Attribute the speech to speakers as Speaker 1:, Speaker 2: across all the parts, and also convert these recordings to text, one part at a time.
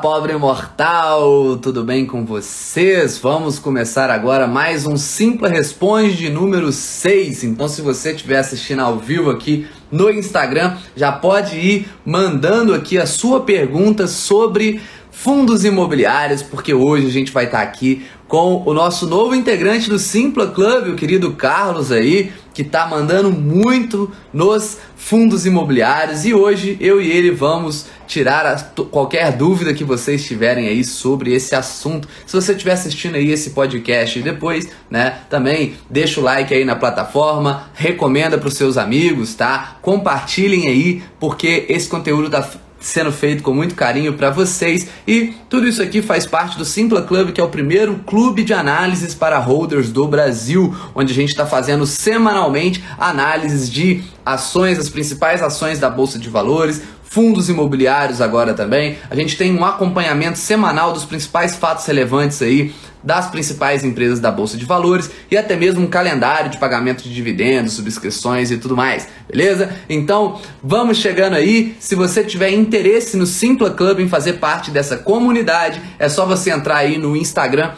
Speaker 1: Pobre mortal! Tudo bem com vocês? Vamos começar agora mais um Simpla Responde de número 6. Então, se você estiver assistindo ao vivo aqui no Instagram, já pode ir mandando aqui a sua pergunta sobre fundos imobiliários, porque hoje a gente vai estar aqui com o nosso novo integrante do Simpla Club, o querido Carlos aí, que está mandando muito nos fundos imobiliários e hoje eu e ele vamos tirar qualquer dúvida que vocês tiverem aí sobre esse assunto. Se você estiver assistindo aí esse podcast depois, né, também deixa o like aí na plataforma, recomenda para os seus amigos, tá? Compartilhem aí, porque esse conteúdo tá sendo feito com muito carinho para vocês. E tudo isso aqui faz parte do Simpla Club, que é o primeiro clube de análises para holders do Brasil, onde a gente está fazendo semanalmente análises de ações, as principais ações da Bolsa de Valores, fundos imobiliários agora também. A gente tem um acompanhamento semanal dos principais fatos relevantes aí das principais empresas da Bolsa de Valores e até mesmo um calendário de pagamento de dividendos, subscrições e tudo mais, beleza? Então, vamos chegando aí. Se você tiver interesse no Simpla Club em fazer parte dessa comunidade, é só você entrar aí no Instagram,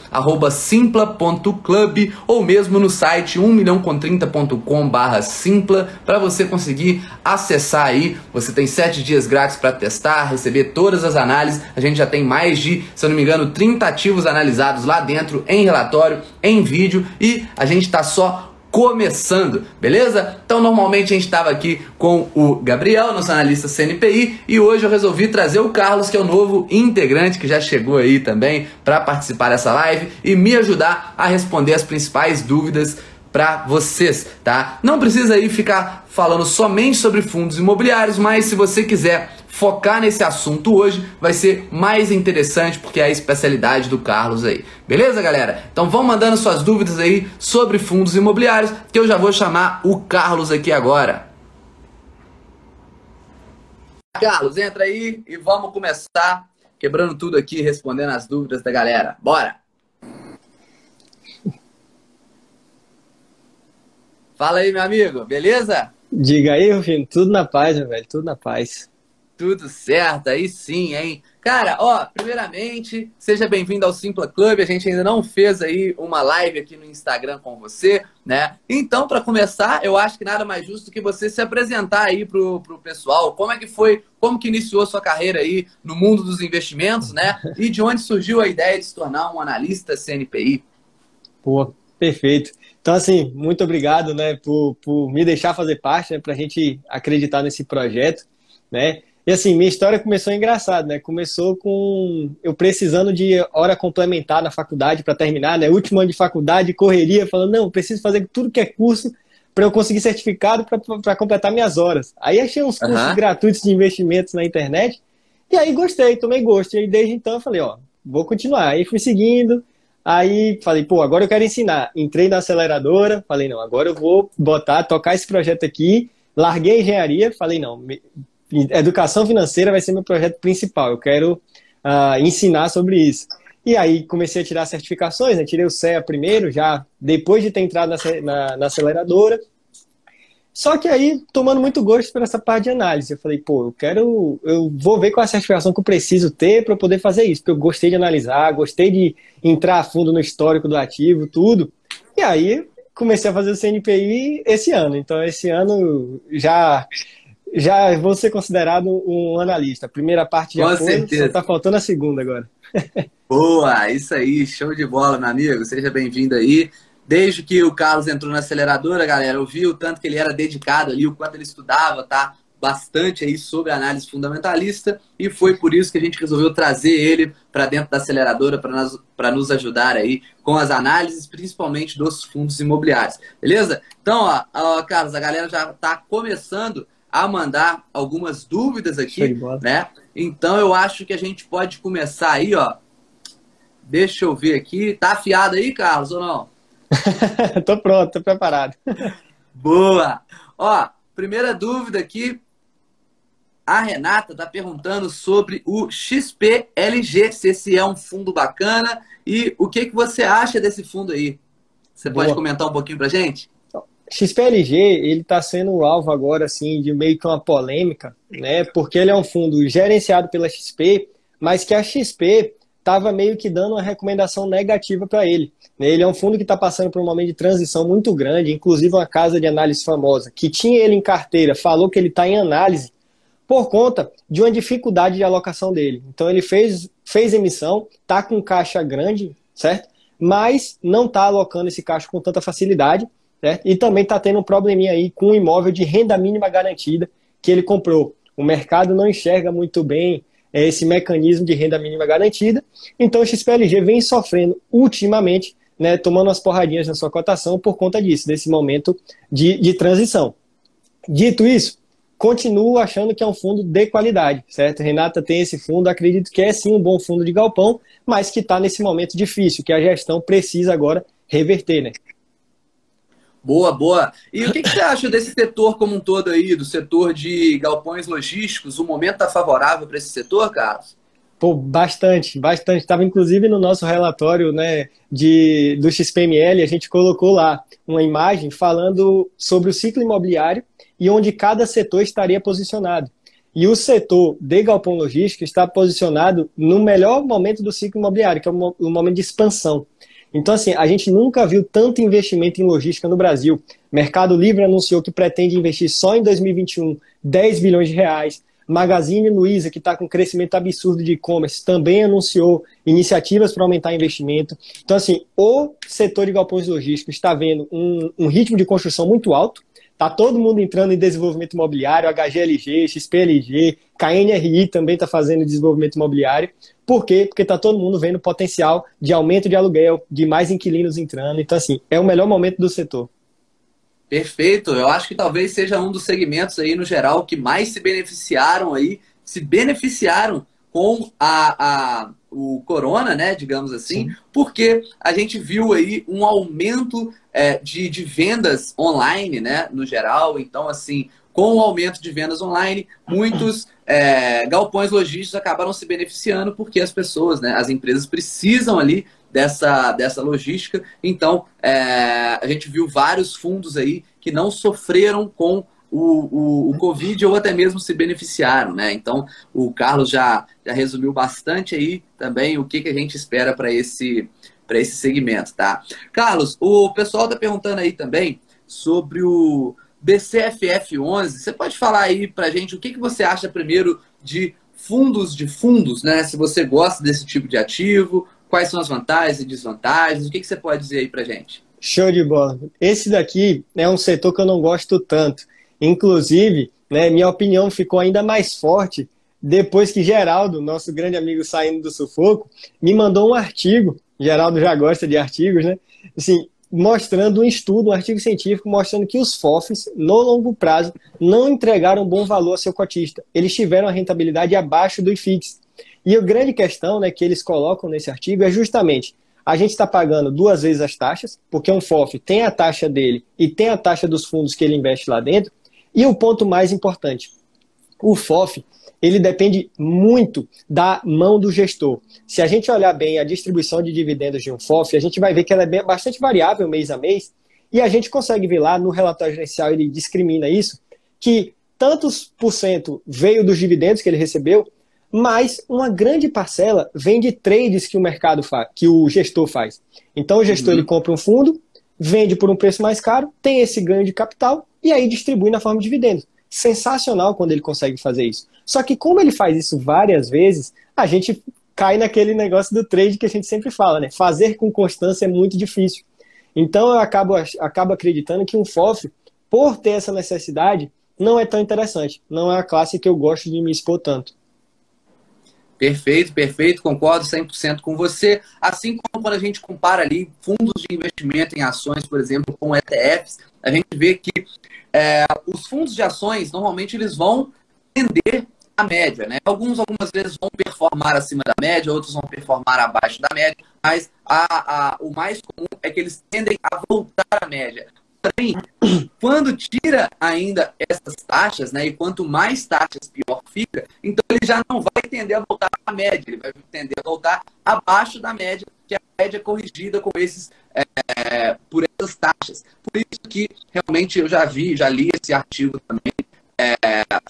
Speaker 1: simpla.club ou mesmo no site 1milhãocom30.com barra simpla para você conseguir acessar aí. Você tem 7 dias grátis para testar, receber todas as análises. A gente já tem mais de, se eu não me engano, 30 ativos analisados lá dentro dentro, em relatório, em vídeo e a gente está só começando, beleza? Então, normalmente a gente estava aqui com o Gabriel, nosso analista CNPI, e hoje eu resolvi trazer o Carlos, que é o novo integrante que já chegou aí também para participar dessa live e me ajudar a responder as principais dúvidas para vocês, tá? Não precisa aí ficar falando somente sobre fundos imobiliários, mas se você quiser focar nesse assunto hoje vai ser mais interessante porque é a especialidade do Carlos aí. Beleza, galera? Então vão mandando suas dúvidas aí sobre fundos imobiliários que eu já vou chamar o Carlos aqui agora. Carlos, entra aí e vamos começar quebrando tudo aqui, respondendo as dúvidas da galera. Bora! Fala aí, meu amigo, beleza?
Speaker 2: Diga aí, Rufino, tudo na paz, meu velho, tudo na paz.
Speaker 1: Tudo certo, aí sim, hein? Cara, ó, primeiramente, seja bem-vindo ao Simpla Club. A gente ainda não fez aí uma live aqui no Instagram com você, né? Então, para começar, eu acho que nada mais justo que você se apresentar aí pro, pro pessoal. Como é que foi, como que iniciou sua carreira aí no mundo dos investimentos, né? E de onde surgiu a ideia de se tornar um analista CNPI?
Speaker 2: Pô, perfeito. Então, assim, muito obrigado, né, por, por me deixar fazer parte, né, para a gente acreditar nesse projeto, né? E assim, minha história começou engraçado, né? Começou com eu precisando de hora complementar na faculdade para terminar, né? Último ano de faculdade, correria, falando, não, preciso fazer tudo que é curso para eu conseguir certificado para completar minhas horas. Aí achei uns cursos uhum. gratuitos de investimentos na internet e aí gostei, tomei gosto. E aí, desde então eu falei, ó, vou continuar. Aí fui seguindo, aí falei, pô, agora eu quero ensinar. Entrei na aceleradora, falei, não, agora eu vou botar, tocar esse projeto aqui. Larguei a engenharia, falei, não, educação financeira vai ser meu projeto principal. Eu quero uh, ensinar sobre isso. E aí comecei a tirar certificações, né? tirei o CEA primeiro, já depois de ter entrado na, na, na aceleradora. Só que aí, tomando muito gosto por essa parte de análise, eu falei, pô, eu quero, eu vou ver qual é a certificação que eu preciso ter para poder fazer isso, porque eu gostei de analisar, gostei de entrar a fundo no histórico do ativo, tudo. E aí, comecei a fazer o CNPI esse ano. Então, esse ano já já vou ser considerado um analista. Primeira parte já Com foi, certeza. tá faltando a segunda agora.
Speaker 1: Boa, isso aí, show de bola, meu amigo. Seja bem-vindo aí. Desde que o Carlos entrou na aceleradora, galera, eu vi o tanto que ele era dedicado ali, o quanto ele estudava, tá? Bastante aí sobre análise fundamentalista e foi por isso que a gente resolveu trazer ele para dentro da aceleradora para nos ajudar aí com as análises, principalmente dos fundos imobiliários. Beleza? Então, ó, ó Carlos, a galera já está começando a mandar algumas dúvidas aqui, né? Então eu acho que a gente pode começar aí, ó. Deixa eu ver aqui. Tá afiado aí, Carlos, ou não?
Speaker 2: tô pronto, tô preparado.
Speaker 1: Boa! Ó, primeira dúvida aqui. A Renata tá perguntando sobre o XPLG, se esse é um fundo bacana e o que, que você acha desse fundo aí. Você Boa. pode comentar um pouquinho pra gente?
Speaker 2: XPLG, ele está sendo alvo agora, assim, de meio que uma polêmica, né? Porque ele é um fundo gerenciado pela XP, mas que a XP estava meio que dando uma recomendação negativa para ele. Ele é um fundo que está passando por um momento de transição muito grande, inclusive uma casa de análise famosa, que tinha ele em carteira, falou que ele está em análise por conta de uma dificuldade de alocação dele. Então ele fez, fez emissão, está com caixa grande, certo? Mas não está alocando esse caixa com tanta facilidade, certo? E também está tendo um probleminha aí com o um imóvel de renda mínima garantida que ele comprou. O mercado não enxerga muito bem é, esse mecanismo de renda mínima garantida. Então o XPLG vem sofrendo ultimamente, né, tomando umas porradinhas na sua cotação por conta disso, desse momento de, de transição. Dito isso, continuo achando que é um fundo de qualidade, certo? Renata tem esse fundo, acredito que é sim um bom fundo de galpão, mas que está nesse momento difícil, que a gestão precisa agora reverter, né?
Speaker 1: Boa, boa. E o que, que, você acha desse setor como um todo aí, do setor de galpões logísticos? O momento está favorável para esse setor, Carlos?
Speaker 2: Pô, bastante, bastante. Estava inclusive no nosso relatório né, de, do XPML, a gente colocou lá uma imagem falando sobre o ciclo imobiliário e onde cada setor estaria posicionado. E o setor de galpão logístico está posicionado no melhor momento do ciclo imobiliário, que é o momento de expansão. Então, assim, a gente nunca viu tanto investimento em logística no Brasil. Mercado Livre anunciou que pretende investir só em 2021 10 bilhões de reais. Magazine Luiza, que está com um crescimento absurdo de e-commerce, também anunciou iniciativas para aumentar investimento. Então, assim, o setor de galpões logísticos está vendo um, um ritmo de construção muito alto. Está todo mundo entrando em desenvolvimento imobiliário, HGLG, XPLG, KNRI também está fazendo desenvolvimento imobiliário. Por quê? Porque está todo mundo vendo potencial de aumento de aluguel, de mais inquilinos entrando. Então, assim, é o melhor momento do setor.
Speaker 1: Perfeito. Eu acho que talvez seja um dos segmentos aí, no geral, que mais se beneficiaram aí, se beneficiaram com a, a o corona, né, digamos assim, Sim. porque a gente viu aí um aumento é, de, de vendas online, né, no geral. Então, assim, com o aumento de vendas online, muitos é, galpões logísticos acabaram se beneficiando porque as pessoas, né, as empresas precisam ali dessa, dessa logística. Então, é, a gente viu vários fundos aí que não sofreram com o, o, o, Covid ou até mesmo se beneficiaram, né? Então, o Carlos já, já resumiu bastante aí também o que, que a gente espera para esse, esse segmento, tá? Carlos, o pessoal está perguntando aí também sobre o BCFF11. Você pode falar aí para gente o que, que você acha primeiro de fundos de fundos, né? Se você gosta desse tipo de ativo, quais são as vantagens e desvantagens, o que, que você pode dizer aí para gente?
Speaker 2: Show de bola. Esse daqui é um setor que eu não gosto tanto. Inclusive, né, minha opinião ficou ainda mais forte depois que Geraldo, nosso grande amigo saindo do sufoco, me mandou um artigo. Geraldo já gosta de artigos, né? Assim, mostrando um estudo, um artigo científico mostrando que os FOFs, no longo prazo, não entregaram bom valor ao seu cotista. Eles tiveram a rentabilidade abaixo do IFIX. E a grande questão né, que eles colocam nesse artigo é justamente a gente está pagando duas vezes as taxas, porque um FOF tem a taxa dele e tem a taxa dos fundos que ele investe lá dentro, e o ponto mais importante, o FOF, ele depende muito da mão do gestor. Se a gente olhar bem a distribuição de dividendos de um FOF, a gente vai ver que ela é bastante variável mês a mês, e a gente consegue ver lá no relatório gerencial, ele discrimina isso, que tantos por cento veio dos dividendos que ele recebeu, mas uma grande parcela vem de trades que o mercado faz, que o gestor faz. Então o gestor uhum. ele compra um fundo, vende por um preço mais caro, tem esse ganho de capital e aí distribui na forma de dividendos. Sensacional quando ele consegue fazer isso. Só que como ele faz isso várias vezes, a gente cai naquele negócio do trade que a gente sempre fala, né? Fazer com constância é muito difícil. Então eu acabo, acabo acreditando que um FOF, por ter essa necessidade, não é tão interessante. Não é a classe que eu gosto de me expor tanto.
Speaker 1: Perfeito, perfeito, concordo 100% com você. Assim como quando a gente compara ali fundos de investimento em ações, por exemplo, com ETFs, a gente vê que é, os fundos de ações, normalmente, eles vão tender a média, né? Alguns, algumas vezes, vão performar acima da média, outros vão performar abaixo da média, mas a, a, o mais comum é que eles tendem a voltar à média. Porém, quando tira ainda essas taxas, né, e quanto mais taxas, pior fica, então ele já não vai tender a voltar à média, ele vai tender a voltar abaixo da média, que é a média corrigida com esses, é, por essas taxas. Por isso que realmente eu já vi, já li esse artigo também, é,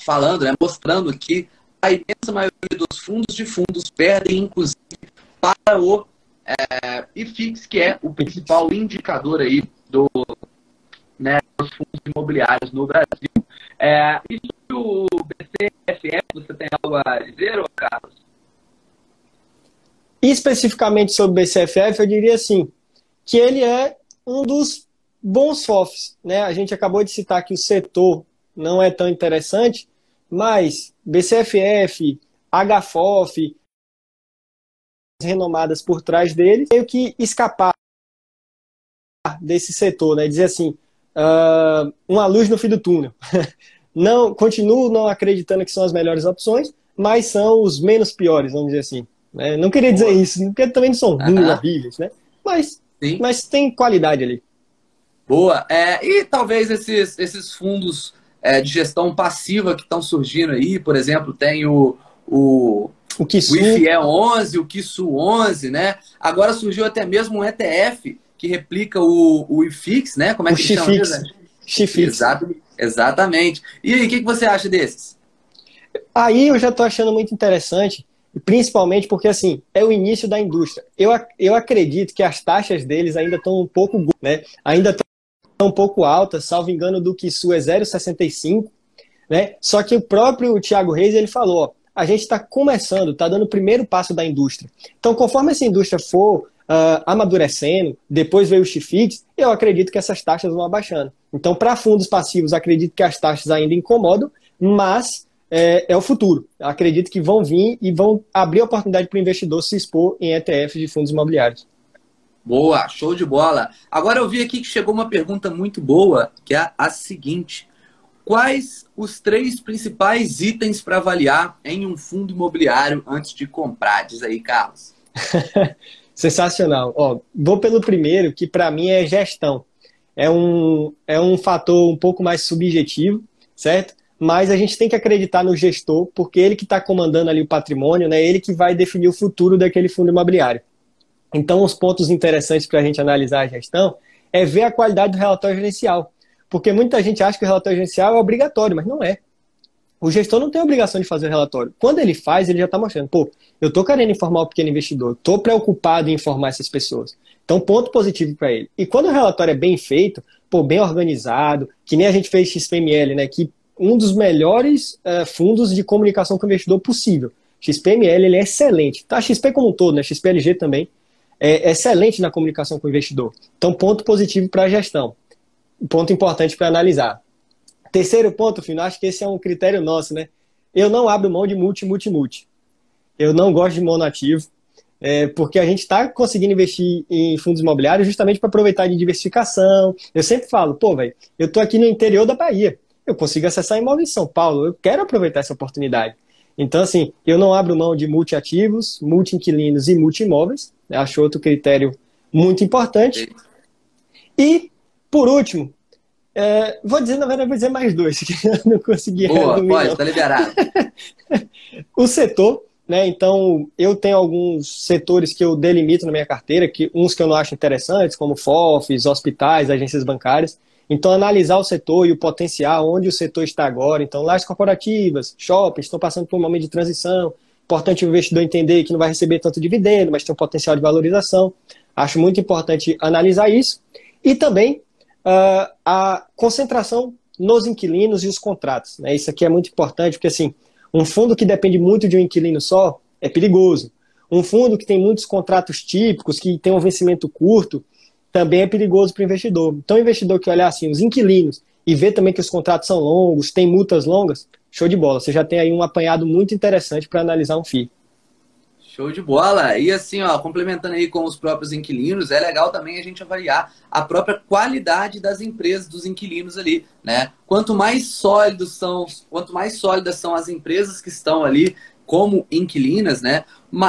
Speaker 1: falando, né, mostrando que a imensa maioria dos fundos de fundos perdem, inclusive, para o é, IFIX, que é o principal indicador aí do, né, dos fundos imobiliários no Brasil. É, e sobre o BCFF, você tem algo a dizer, Carlos?
Speaker 2: Especificamente sobre o BCFF, eu diria assim, que ele é um dos bons FOFs. Né? A gente acabou de citar que o setor não é tão interessante, mas BCFF, HFOF, renomadas por trás dele, meio que escapar desse setor, né? Dizer assim, uh, uma luz no fim do túnel. não, continuo não acreditando que são as melhores opções, mas são os menos piores, vamos dizer assim. Né? Não queria dizer isso, porque também não são ruins, horríveis, né? Mas, mas tem qualidade ali.
Speaker 1: Boa. É, e talvez esses, esses fundos é, de gestão passiva que estão surgindo aí, por exemplo, tem o, o, o, Kisu. o IFE 11, o Kisu 11, né? Agora surgiu até mesmo um ETF que replica o, o IFIX, né? Como é que
Speaker 2: o chama? Chifix.
Speaker 1: exatamente. E aí, o que, que você acha desses?
Speaker 2: Aí eu já estou achando muito interessante, principalmente porque, assim, é o início da indústria. Eu, eu acredito que as taxas deles ainda estão um pouco, né? Ainda estão um pouco altas, salvo engano do que Kisu é 0,65, né? Só que o próprio Thiago Reis, ele falou, ó, a gente está começando, está dando o primeiro passo da indústria. Então, conforme essa indústria for uh, amadurecendo, depois veio o Chifix, eu acredito que essas taxas vão abaixando. Então, para fundos passivos, acredito que as taxas ainda incomodam, mas é, é, o futuro. acredito que vão vir e vão abrir a oportunidade para o investidor se expor em ETFs de fundos imobiliários.
Speaker 1: Boa, show de bola. Agora eu vi aqui que chegou uma pergunta muito boa, que é a seguinte: quais os três principais itens para avaliar em um fundo imobiliário antes de comprar? Diz aí, Carlos.
Speaker 2: Sensacional. Ó, vou pelo primeiro, que para mim é gestão. É um, é um fator um pouco mais subjetivo, certo? Mas a gente tem que acreditar no gestor, porque ele que está comandando ali o patrimônio, né? Ele que vai definir o futuro daquele fundo imobiliário. Então, os pontos interessantes para a gente analisar a gestão é ver a qualidade do relatório gerencial. Porque muita gente acha que o relatório gerencial é obrigatório, mas não é. O gestor não tem obrigação de fazer o relatório. Quando ele faz, ele já está mostrando, pô, eu estou querendo informar o pequeno investidor, estou preocupado em informar essas pessoas. Então, ponto positivo para ele. E quando o relatório é bem feito, pô, bem organizado, que nem a gente fez XPML, né, que um dos melhores uh, fundos de comunicação com o investidor possível. XPML ele é excelente. Tá, XP como um todo, né, XPLG também, é excelente na comunicação com o investidor. Então, ponto positivo para a gestão. Ponto importante para analisar. Terceiro ponto, Fino, acho que esse é um critério nosso, né? Eu não abro mão de multi, multi, multi. Eu não gosto de monativo, é, porque a gente está conseguindo investir em fundos imobiliários justamente para aproveitar de diversificação. Eu sempre falo, pô, velho, eu estou aqui no interior da Bahia, eu consigo acessar imóveis em São Paulo, eu quero aproveitar essa oportunidade. Então, assim, eu não abro mão de multiativos, multi-inquilinos e multi-imóveis, acho outro critério muito importante. E, por último, é, vou dizer, na verdade, vou dizer mais dois, que eu não consegui.
Speaker 1: Boa, pode, tá liberado.
Speaker 2: o setor, né? Então, eu tenho alguns setores que eu delimito na minha carteira, que uns que eu não acho interessantes, como FOFs, hospitais, agências bancárias. Então, analisar o setor e o potencial, onde o setor está agora. Então, lajes corporativas, shoppings estão passando por um momento de transição. Importante o investidor entender que não vai receber tanto dividendo, mas tem um potencial de valorização. Acho muito importante analisar isso. E também uh, a concentração nos inquilinos e os contratos. Né? Isso aqui é muito importante, porque assim, um fundo que depende muito de um inquilino só é perigoso. Um fundo que tem muitos contratos típicos, que tem um vencimento curto, também é perigoso para o investidor. Então, o investidor que olhar assim, os inquilinos e ver também que os contratos são longos, tem multas longas, show de bola. Você já tem aí um apanhado muito interessante para analisar um FII.
Speaker 1: Show de bola! E assim, ó, complementando aí com os próprios inquilinos, é legal também a gente avaliar a própria qualidade das empresas, dos inquilinos ali, né? Quanto mais sólidos são, quanto mais sólidas são as empresas que estão ali como inquilinas, né?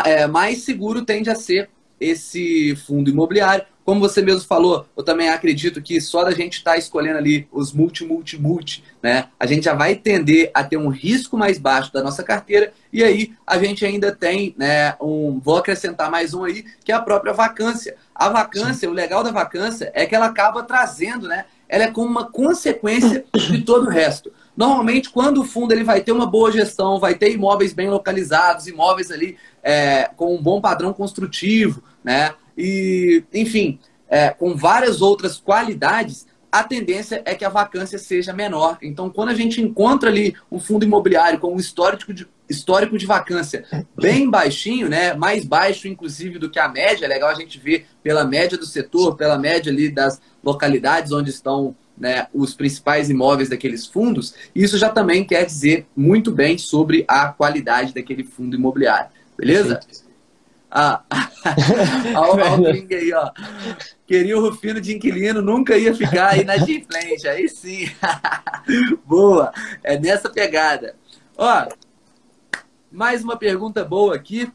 Speaker 1: É, mais seguro tende a ser esse fundo imobiliário. Como você mesmo falou, eu também acredito que só da gente estar tá escolhendo ali os multi, multi, multi, né? A gente já vai tender a ter um risco mais baixo da nossa carteira e aí a gente ainda tem, né, um, vou acrescentar mais um aí, que é a própria vacância. A vacância, Sim. o legal da vacância é que ela acaba trazendo, né? Ela é como uma consequência de todo o resto. Normalmente, quando o fundo ele vai ter uma boa gestão, vai ter imóveis bem localizados, imóveis ali é, com um bom padrão construtivo, né? E, enfim, é, com várias outras qualidades, a tendência é que a vacância seja menor. Então, quando a gente encontra ali um fundo imobiliário com um histórico de, histórico de vacância bem baixinho, né? mais baixo, inclusive, do que a média, é legal a gente ver pela média do setor, pela média ali das localidades onde estão né, os principais imóveis daqueles fundos, isso já também quer dizer muito bem sobre a qualidade daquele fundo imobiliário. Beleza? Ah, olha o aí, ó. Queria o Rufino de inquilino, nunca ia ficar aí na frente. Aí sim. boa. É nessa pegada. Ó, mais uma pergunta boa aqui.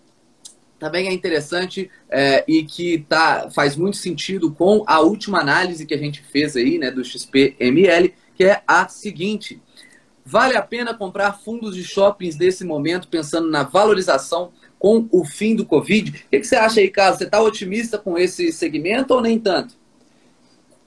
Speaker 1: Também é interessante é, e que tá, faz muito sentido com a última análise que a gente fez aí, né, do XPML, que é a seguinte. Vale a pena comprar fundos de shoppings nesse momento, pensando na valorização com o fim do Covid. O que, você acha aí, Carlos? Você está otimista com esse segmento ou nem tanto?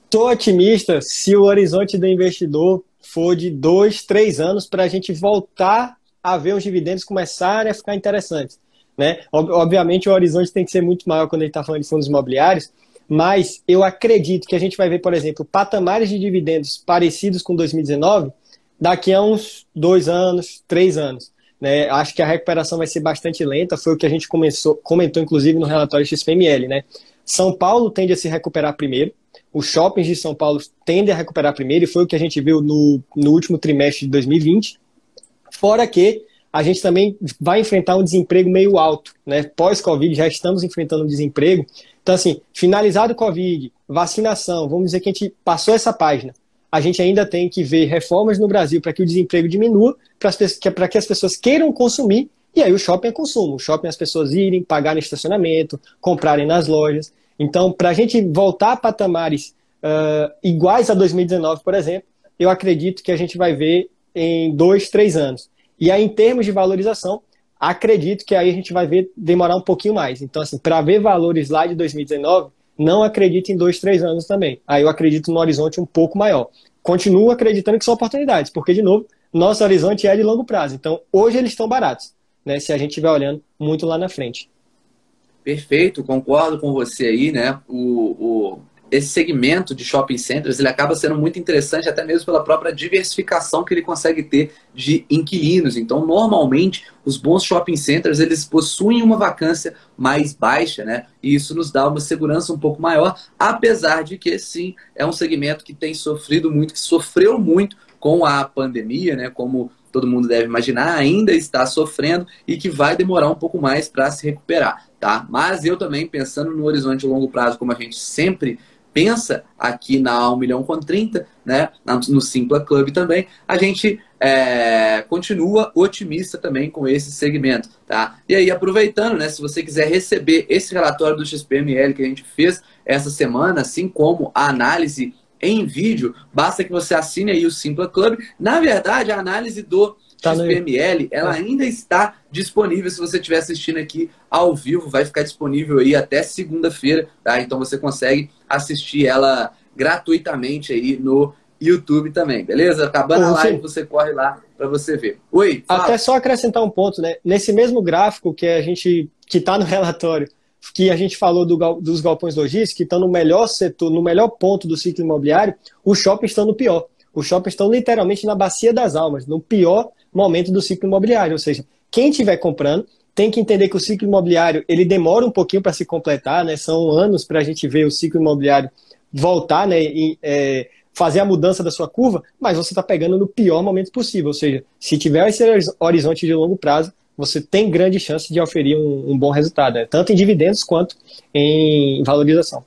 Speaker 2: Estou otimista se o horizonte do investidor for de dois, três anos para a gente voltar a ver os dividendos começarem a ficar interessantes. Né? Obviamente, o horizonte tem que ser muito maior quando a gente está falando de fundos imobiliários, mas eu acredito que a gente vai ver, por exemplo, patamares de dividendos parecidos com 2019 daqui a uns dois anos, três anos. Né? Acho que a recuperação vai ser bastante lenta, foi o que a gente começou, comentou, inclusive, no relatório XPML. Né? São Paulo tende a se recuperar primeiro, os shoppings de São Paulo tendem a recuperar primeiro, e foi o que a gente viu no, no último trimestre de 2020. Fora que a gente também vai enfrentar um desemprego meio alto, né? Pós-Covid, já estamos enfrentando um desemprego. Então, assim, finalizado o Covid, vacinação, vamos dizer que a gente passou essa página a gente ainda tem que ver reformas no Brasil para que o desemprego diminua, para que as pessoas queiram consumir, e aí o shopping é consumo. O shopping é as pessoas irem, pagarem estacionamento, comprarem nas lojas. Então, para a gente voltar a patamares uh, iguais a 2019, por exemplo, eu acredito que a gente vai ver em dois, três anos. E aí, em termos de valorização, acredito que aí a gente vai ver demorar um pouquinho mais. Então, assim, para ver valores lá de 2019, não acredito em dois, três anos também. Aí eu acredito no horizonte um pouco maior. Continuo acreditando que são oportunidades, porque, de novo, nosso horizonte é de longo prazo. Então, hoje eles estão baratos, né? Se a gente estiver olhando muito lá na frente.
Speaker 1: Perfeito, concordo com você aí, né? O, o esse segmento de shopping centers ele acaba sendo muito interessante até mesmo pela própria diversificação que ele consegue ter de inquilinos. Então, normalmente, os bons shopping centers eles possuem uma vacância mais baixa, né? E isso nos dá uma segurança um pouco maior, apesar de que sim, é um segmento que tem sofrido muito, que sofreu muito com a pandemia, né? Como todo mundo deve imaginar, ainda está sofrendo e que vai demorar um pouco mais para se recuperar, tá? Mas eu também pensando no horizonte longo prazo, como a gente sempre pensa aqui na 1 milhão com 30, né, no Simpla Club também, a gente é, continua otimista também com esse segmento, tá? E aí, aproveitando, né, se você quiser receber esse relatório do XPML que a gente fez essa semana, assim como a análise em vídeo, basta que você assine aí o Simpla Club. Na verdade, a análise do tá XPML, ela tá. ainda está disponível se você estiver assistindo aqui ao vivo, vai ficar disponível aí até segunda-feira, tá? Então você consegue assistir ela gratuitamente aí no YouTube também, beleza? Acabando Ô, a live, você corre lá para você ver. Oi,
Speaker 2: fala. Até só acrescentar um ponto, né? Nesse mesmo gráfico que a gente que está no relatório, que a gente falou do, dos galpões logísticos, que estão no melhor setor, no melhor ponto do ciclo imobiliário, os shoppings estão no pior. Os shoppings estão literalmente na bacia das almas, no pior momento do ciclo imobiliário. Ou seja, quem estiver comprando tem que entender que o ciclo imobiliário ele demora um pouquinho para se completar, né? São anos para a gente ver o ciclo imobiliário voltar, né? E, é, fazer a mudança da sua curva, mas você está pegando no pior momento possível. Ou seja, se tiver esse horizonte de longo prazo, você tem grande chance de oferir um, um bom resultado, né? tanto em dividendos quanto em valorização.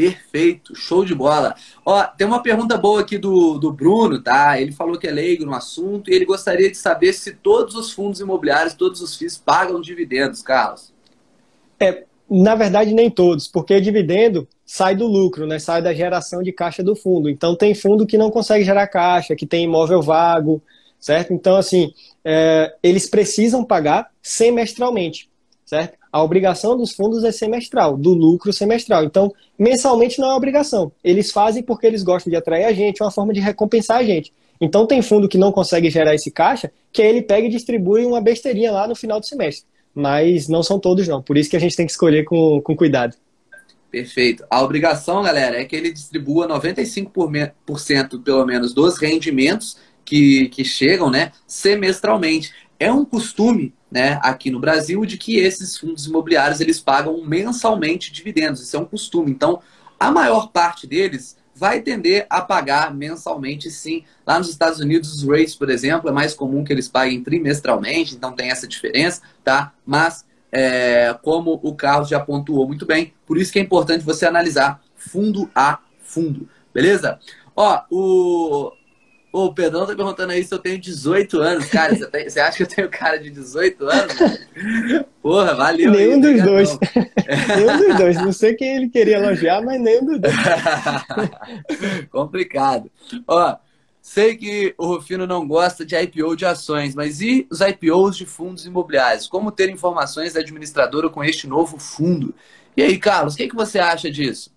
Speaker 1: Perfeito, show de bola. Ó, tem uma pergunta boa aqui do, do Bruno, tá? Ele falou que é leigo no assunto e ele gostaria de saber se todos os fundos imobiliários, todos os FIIs pagam dividendos, Carlos.
Speaker 2: É, na verdade, nem todos, porque dividendo sai do lucro, né? Sai da geração de caixa do fundo. Então tem fundo que não consegue gerar caixa, que tem imóvel vago, certo? Então, assim, é, eles precisam pagar semestralmente, certo? A obrigação dos fundos é semestral, do lucro semestral. Então, mensalmente não é obrigação. Eles fazem porque eles gostam de atrair a gente, é uma forma de recompensar a gente. Então tem fundo que não consegue gerar esse caixa, que ele pega e distribui uma besteirinha lá no final do semestre. Mas não são todos não, por isso que a gente tem que escolher com, com cuidado.
Speaker 1: Perfeito. A obrigação, galera, é que ele distribua 95% pelo menos dos rendimentos que, que chegam, né, semestralmente. É um costume, né, aqui no Brasil, de que esses fundos imobiliários eles pagam mensalmente dividendos. Isso é um costume. Então, a maior parte deles vai tender a pagar mensalmente, sim. Lá nos Estados Unidos, os rates, por exemplo, é mais comum que eles paguem trimestralmente, então tem essa diferença, tá? Mas, é, como o Carlos já pontuou muito bem, por isso que é importante você analisar fundo a fundo, beleza? Ó, o, Ô, o Pedrão tá perguntando aí se eu tenho 18 anos. Cara, você, tem, você acha que eu tenho cara de 18 anos? Porra, valeu.
Speaker 2: Nenhum aí, dos dois. nenhum dos dois. Não sei quem ele queria elogiar, mas nenhum dos dois.
Speaker 1: Complicado. Ó, sei que o Rufino não gosta de IPO de ações, mas e os IPOs de fundos imobiliários? Como ter informações da administradora com este novo fundo? E aí, Carlos, o que, que você acha disso?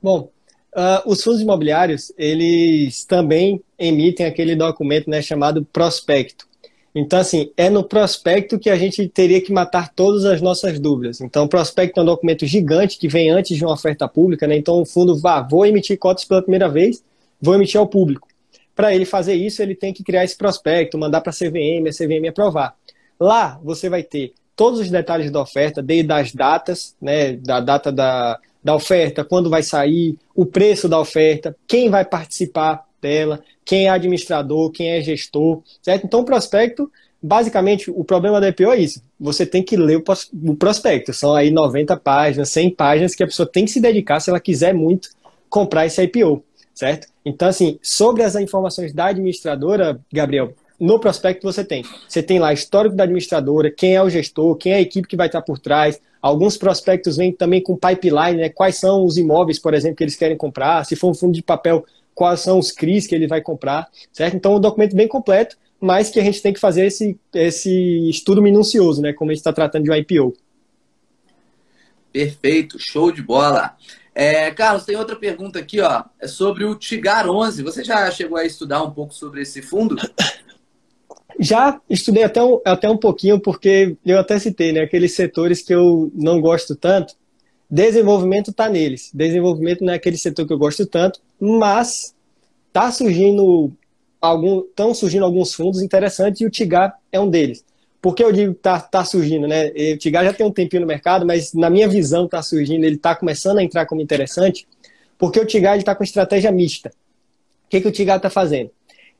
Speaker 2: Bom, Uh, os fundos imobiliários, eles também emitem aquele documento né, chamado prospecto. Então, assim, é no prospecto que a gente teria que matar todas as nossas dúvidas. Então, o prospecto é um documento gigante que vem antes de uma oferta pública, né? Então, o fundo, vá, vou emitir cotas pela primeira vez, vou emitir ao público. Para ele fazer isso, ele tem que criar esse prospecto, mandar para a CVM, a CVM aprovar. Lá, você vai ter todos os detalhes da oferta, desde as datas, né, da data da, da oferta, quando vai sair, o preço da oferta, quem vai participar dela, quem é administrador, quem é gestor, certo? Então, o prospecto, basicamente, o problema da IPO é isso. Você tem que ler o prospecto. São aí 90 páginas, 100 páginas que a pessoa tem que se dedicar se ela quiser muito comprar esse IPO, certo? Então, assim, sobre as informações da administradora, Gabriel, no prospecto você tem. Você tem lá histórico da administradora, quem é o gestor, quem é a equipe que vai estar por trás. Alguns prospectos vêm também com pipeline, né? Quais são os imóveis, por exemplo, que eles querem comprar. Se for um fundo de papel, quais são os CRIs que ele vai comprar, certo? Então, um documento bem completo, mas que a gente tem que fazer esse, esse estudo minucioso, né? Como a gente está tratando de um IPO.
Speaker 1: Perfeito, show de bola. É, Carlos, tem outra pergunta aqui, ó, é sobre o Tigar 11. Você já chegou a estudar um pouco sobre esse fundo?
Speaker 2: Já estudei até um, até um pouquinho, porque eu até citei, né? Aqueles setores que eu não gosto tanto. Desenvolvimento está neles. Desenvolvimento não é aquele setor que eu gosto tanto, mas tá surgindo algum, estão surgindo alguns fundos interessantes e o Tigar é um deles. Por que eu digo que tá, tá surgindo, né? O Tigar já tem um tempinho no mercado, mas na minha visão está surgindo, ele está começando a entrar como interessante, porque o Tigar está com estratégia mista. O que, que o Tigar está fazendo?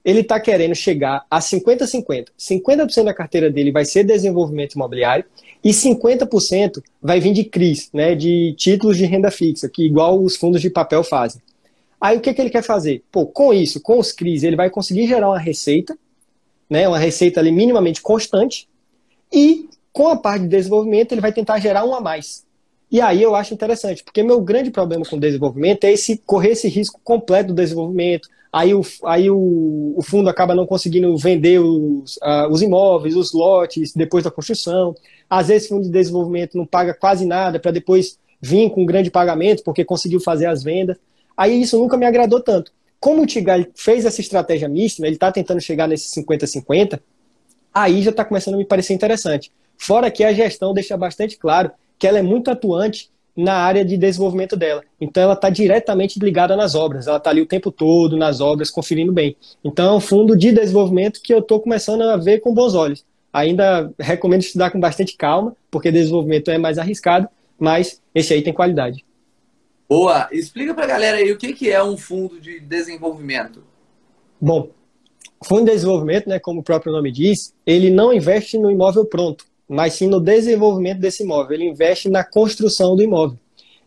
Speaker 2: Ele está querendo chegar a 50-50. 50%, da carteira dele vai ser desenvolvimento imobiliário e 50% vai vir de CRIs, né, de títulos de renda fixa, que igual os fundos de papel fazem. Aí o que, que ele quer fazer? Pô, com isso, com os CRIs, ele vai conseguir gerar uma receita, né, uma receita ali minimamente constante, e com a parte de desenvolvimento ele vai tentar gerar um a mais. E aí eu acho interessante, porque meu grande problema com o desenvolvimento é esse correr esse risco completo do desenvolvimento, aí o, aí o, o fundo acaba não conseguindo vender os, uh, os imóveis, os lotes depois da construção. Às vezes o fundo de desenvolvimento não paga quase nada para depois vir com um grande pagamento porque conseguiu fazer as vendas. Aí isso nunca me agradou tanto. Como o Tigal fez essa estratégia mista, né, ele está tentando chegar nesse 50-50, aí já está começando a me parecer interessante. Fora que a gestão deixa bastante claro que ela é muito atuante na área de desenvolvimento dela. Então ela está diretamente ligada nas obras, ela está ali o tempo todo nas obras, conferindo bem. Então é um fundo de desenvolvimento que eu estou começando a ver com bons olhos. Ainda recomendo estudar com bastante calma, porque desenvolvimento é mais arriscado, mas esse aí tem qualidade.
Speaker 1: Boa! Explica para a galera aí o que, que é um fundo de desenvolvimento.
Speaker 2: Bom, fundo de desenvolvimento, né, como o próprio nome diz, ele não investe no imóvel pronto mas sim no desenvolvimento desse imóvel. Ele investe na construção do imóvel.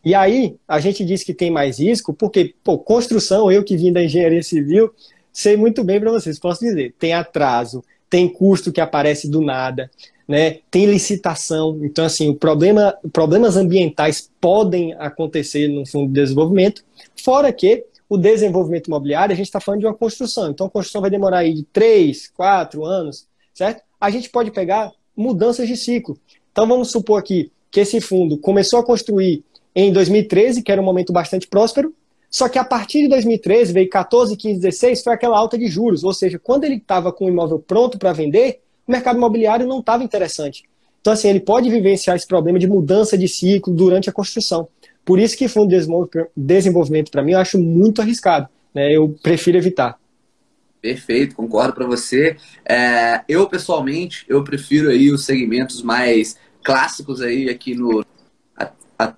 Speaker 2: E aí, a gente diz que tem mais risco, porque, pô, construção, eu que vim da engenharia civil, sei muito bem para vocês, posso dizer, tem atraso, tem custo que aparece do nada, né? Tem licitação. Então, assim, o problema, problemas ambientais podem acontecer no fundo de desenvolvimento, fora que o desenvolvimento imobiliário, a gente está falando de uma construção. Então, a construção vai demorar aí de 3, 4 anos, certo? A gente pode pegar mudanças de ciclo. Então vamos supor aqui que esse fundo começou a construir em 2013, que era um momento bastante próspero, Só que a partir de 2013, veio 14, 15, 16, foi aquela alta de juros. Ou seja, quando ele estava com o imóvel pronto para vender, o mercado imobiliário não estava interessante. Então, assim, ele pode vivenciar esse problema de mudança de ciclo durante a construção. Por isso que fundo de desenvolvimento, para mim, eu acho muito arriscado. Né? Eu prefiro evitar.
Speaker 1: Perfeito, concordo para você. É, eu, pessoalmente, eu prefiro aí os segmentos mais clássicos aí aqui no... A, a,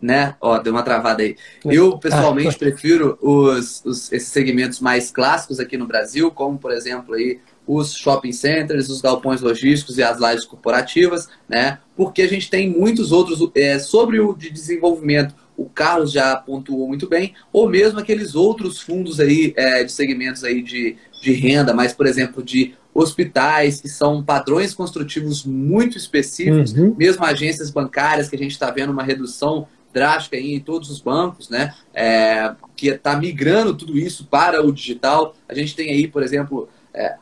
Speaker 1: né? Ó, deu uma travada aí. Eu, pessoalmente, prefiro os, os, esses segmentos mais clássicos aqui no Brasil, como, por exemplo, aí os shopping centers, os galpões logísticos e as lajes corporativas, né? Porque a gente tem muitos outros é, sobre o de desenvolvimento. O Carlos já pontuou muito bem, ou mesmo aqueles outros fundos aí é, de segmentos aí de, de renda, mas por exemplo de hospitais que são padrões construtivos muito específicos, uhum. mesmo agências bancárias que a gente está vendo uma redução drástica aí em todos os bancos, né? É, que está migrando tudo isso para o digital. A gente tem aí, por exemplo, é,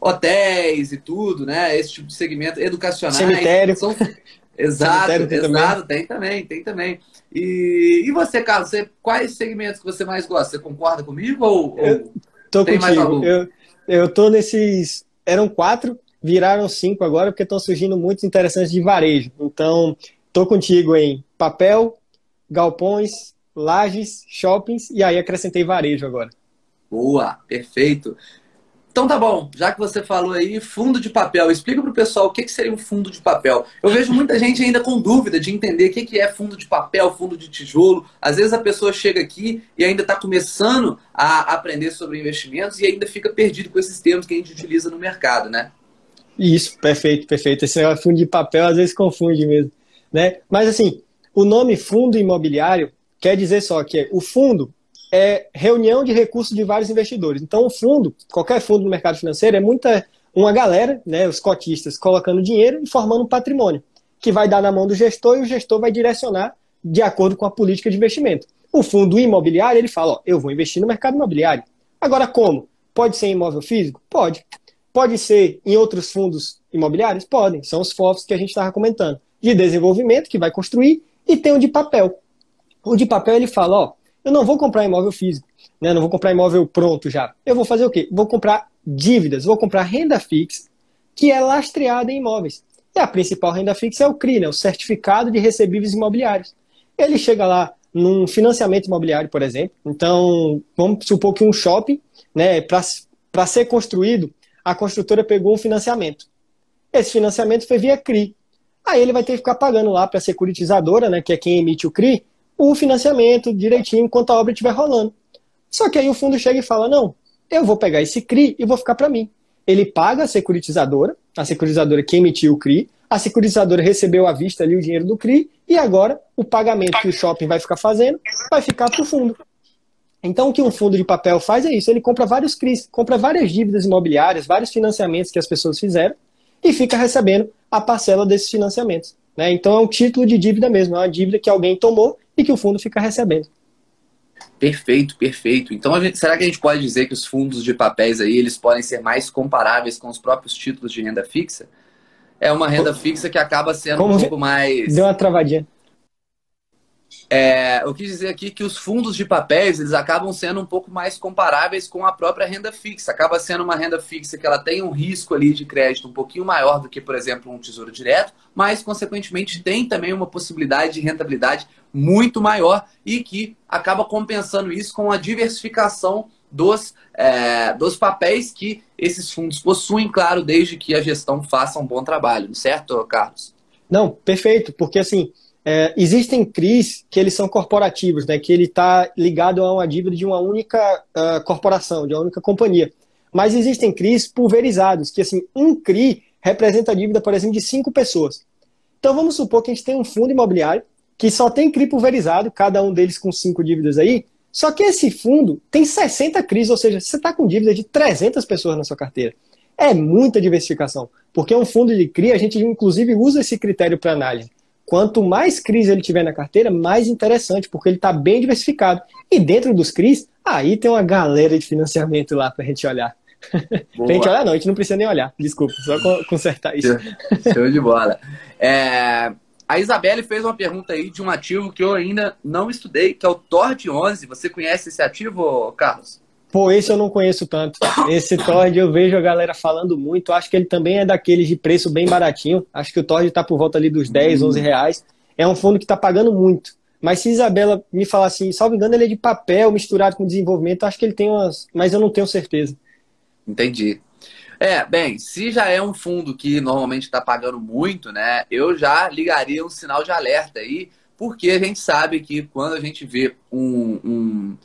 Speaker 1: hotéis e tudo, né? Esse tipo de segmento, educacionais.
Speaker 2: Cemitério.
Speaker 1: São... Exato, Cemitério tem exato, também. tem também, tem também. E, e você, Carlos, você, quais segmentos que você mais gosta? Você concorda comigo ou,
Speaker 2: eu tô tem contigo. mais algum? Eu, eu tô nesses. Eram quatro, viraram cinco agora, porque estão surgindo muitos interessantes de varejo. Então, tô contigo em papel, galpões, lajes, shoppings, e aí acrescentei varejo agora.
Speaker 1: Boa, perfeito. Então tá bom, já que você falou aí, fundo de papel, explica para o pessoal o que, que seria um fundo de papel. Eu vejo muita gente ainda com dúvida de entender o que, que é fundo de papel, fundo de tijolo. Às vezes a pessoa chega aqui e ainda está começando a aprender sobre investimentos e ainda fica perdido com esses termos que a gente utiliza no mercado, né?
Speaker 2: Isso, perfeito, perfeito. Esse é fundo de papel às vezes confunde mesmo. Né? Mas assim, o nome fundo imobiliário quer dizer só que o fundo é reunião de recursos de vários investidores. Então, o fundo, qualquer fundo no mercado financeiro, é muita uma galera, né, os cotistas, colocando dinheiro e formando um patrimônio, que vai dar na mão do gestor e o gestor vai direcionar de acordo com a política de investimento. O fundo imobiliário, ele fala, ó, eu vou investir no mercado imobiliário. Agora, como? Pode ser em imóvel físico? Pode. Pode ser em outros fundos imobiliários? Podem. São os FOFs que a gente estava comentando. De desenvolvimento, que vai construir, e tem o de papel. O de papel, ele fala, ó, eu não vou comprar imóvel físico, né? não vou comprar imóvel pronto já. Eu vou fazer o quê? Vou comprar dívidas, vou comprar renda fixa, que é lastreada em imóveis. E a principal renda fixa é o CRI, né? o Certificado de Recebíveis Imobiliários. Ele chega lá num financiamento imobiliário, por exemplo. Então, vamos supor que um shopping, né, para ser construído, a construtora pegou um financiamento. Esse financiamento foi via CRI. Aí ele vai ter que ficar pagando lá para a securitizadora, né, que é quem emite o CRI, o financiamento direitinho enquanto a obra estiver rolando. Só que aí o fundo chega e fala: não, eu vou pegar esse CRI e vou ficar para mim. Ele paga a securitizadora, a securitizadora que emitiu o CRI, a securitizadora recebeu à vista ali o dinheiro do CRI e agora o pagamento que o shopping vai ficar fazendo vai ficar para o fundo. Então o que um fundo de papel faz é isso, ele compra vários CRIs, compra várias dívidas imobiliárias, vários financiamentos que as pessoas fizeram e fica recebendo a parcela desses financiamentos. Né? Então é um título de dívida mesmo, é uma dívida que alguém tomou e que o fundo fica recebendo.
Speaker 1: Perfeito, perfeito. Então, gente, será que a gente pode dizer que os fundos de papéis aí eles podem ser mais comparáveis com os próprios títulos de renda fixa? É uma renda fixa que acaba sendo Como um pouco mais.
Speaker 2: Deu uma travadinha.
Speaker 1: É, eu quis dizer aqui que os fundos de papéis eles acabam sendo um pouco mais comparáveis com a própria renda fixa. Acaba sendo uma renda fixa que ela tem um risco ali de crédito um pouquinho maior do que, por exemplo, um tesouro direto, mas consequentemente tem também uma possibilidade de rentabilidade muito maior e que acaba compensando isso com a diversificação dos, é, dos papéis que esses fundos possuem, claro, desde que a gestão faça um bom trabalho, certo, Carlos?
Speaker 2: Não, perfeito, porque assim é, existem CRIs que eles são corporativos, né, que ele está ligado a uma dívida de uma única uh, corporação, de uma única companhia. Mas existem CRIs pulverizados, que assim, um CRI representa a dívida, por exemplo, de cinco pessoas. Então vamos supor que a gente tem um fundo imobiliário que só tem CRI pulverizado, cada um deles com cinco dívidas aí, só que esse fundo tem 60 CRIs, ou seja, você está com dívida de 300 pessoas na sua carteira. É muita diversificação, porque um fundo de CRI, a gente inclusive usa esse critério para análise. Quanto mais CRIs ele tiver na carteira, mais interessante, porque ele está bem diversificado. E dentro dos CRIs, aí tem uma galera de financiamento lá para a gente olhar. pra gente olhar, não, a gente não precisa nem olhar. Desculpa, só consertar isso.
Speaker 1: Show de bola. É, A Isabelle fez uma pergunta aí de um ativo que eu ainda não estudei, que é o TORD 11. Você conhece esse ativo, Carlos?
Speaker 2: Pô, esse eu não conheço tanto. Esse Tord eu vejo a galera falando muito. Acho que ele também é daqueles de preço bem baratinho. Acho que o Tord está por volta ali dos 10, 11 reais. É um fundo que está pagando muito. Mas se Isabela me falar assim, salvo engano, ele é de papel misturado com desenvolvimento, acho que ele tem umas. Mas eu não tenho certeza.
Speaker 1: Entendi. É, bem, se já é um fundo que normalmente está pagando muito, né? Eu já ligaria um sinal de alerta aí, porque a gente sabe que quando a gente vê um, um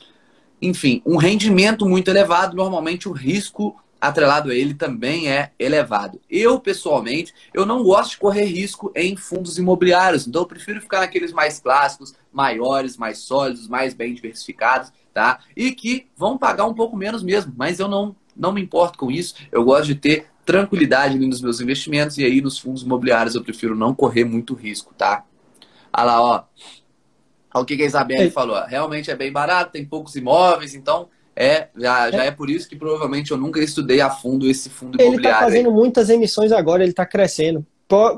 Speaker 1: enfim, um rendimento muito elevado, normalmente o risco atrelado a ele também é elevado. Eu, pessoalmente, eu não gosto de correr risco em fundos imobiliários, então eu prefiro ficar naqueles mais clássicos, maiores, mais sólidos, mais bem diversificados, tá? E que vão pagar um pouco menos mesmo, mas eu não, não me importo com isso. Eu gosto de ter tranquilidade nos meus investimentos e aí nos fundos imobiliários eu prefiro não correr muito risco, tá? Olha lá, ó. O que, a Isabelle é. falou? Realmente é bem barato, tem poucos imóveis, então é já, já é. é por isso que provavelmente eu nunca estudei a fundo esse fundo
Speaker 2: tá imobiliário. Ele está fazendo aí. muitas emissões agora, ele está crescendo.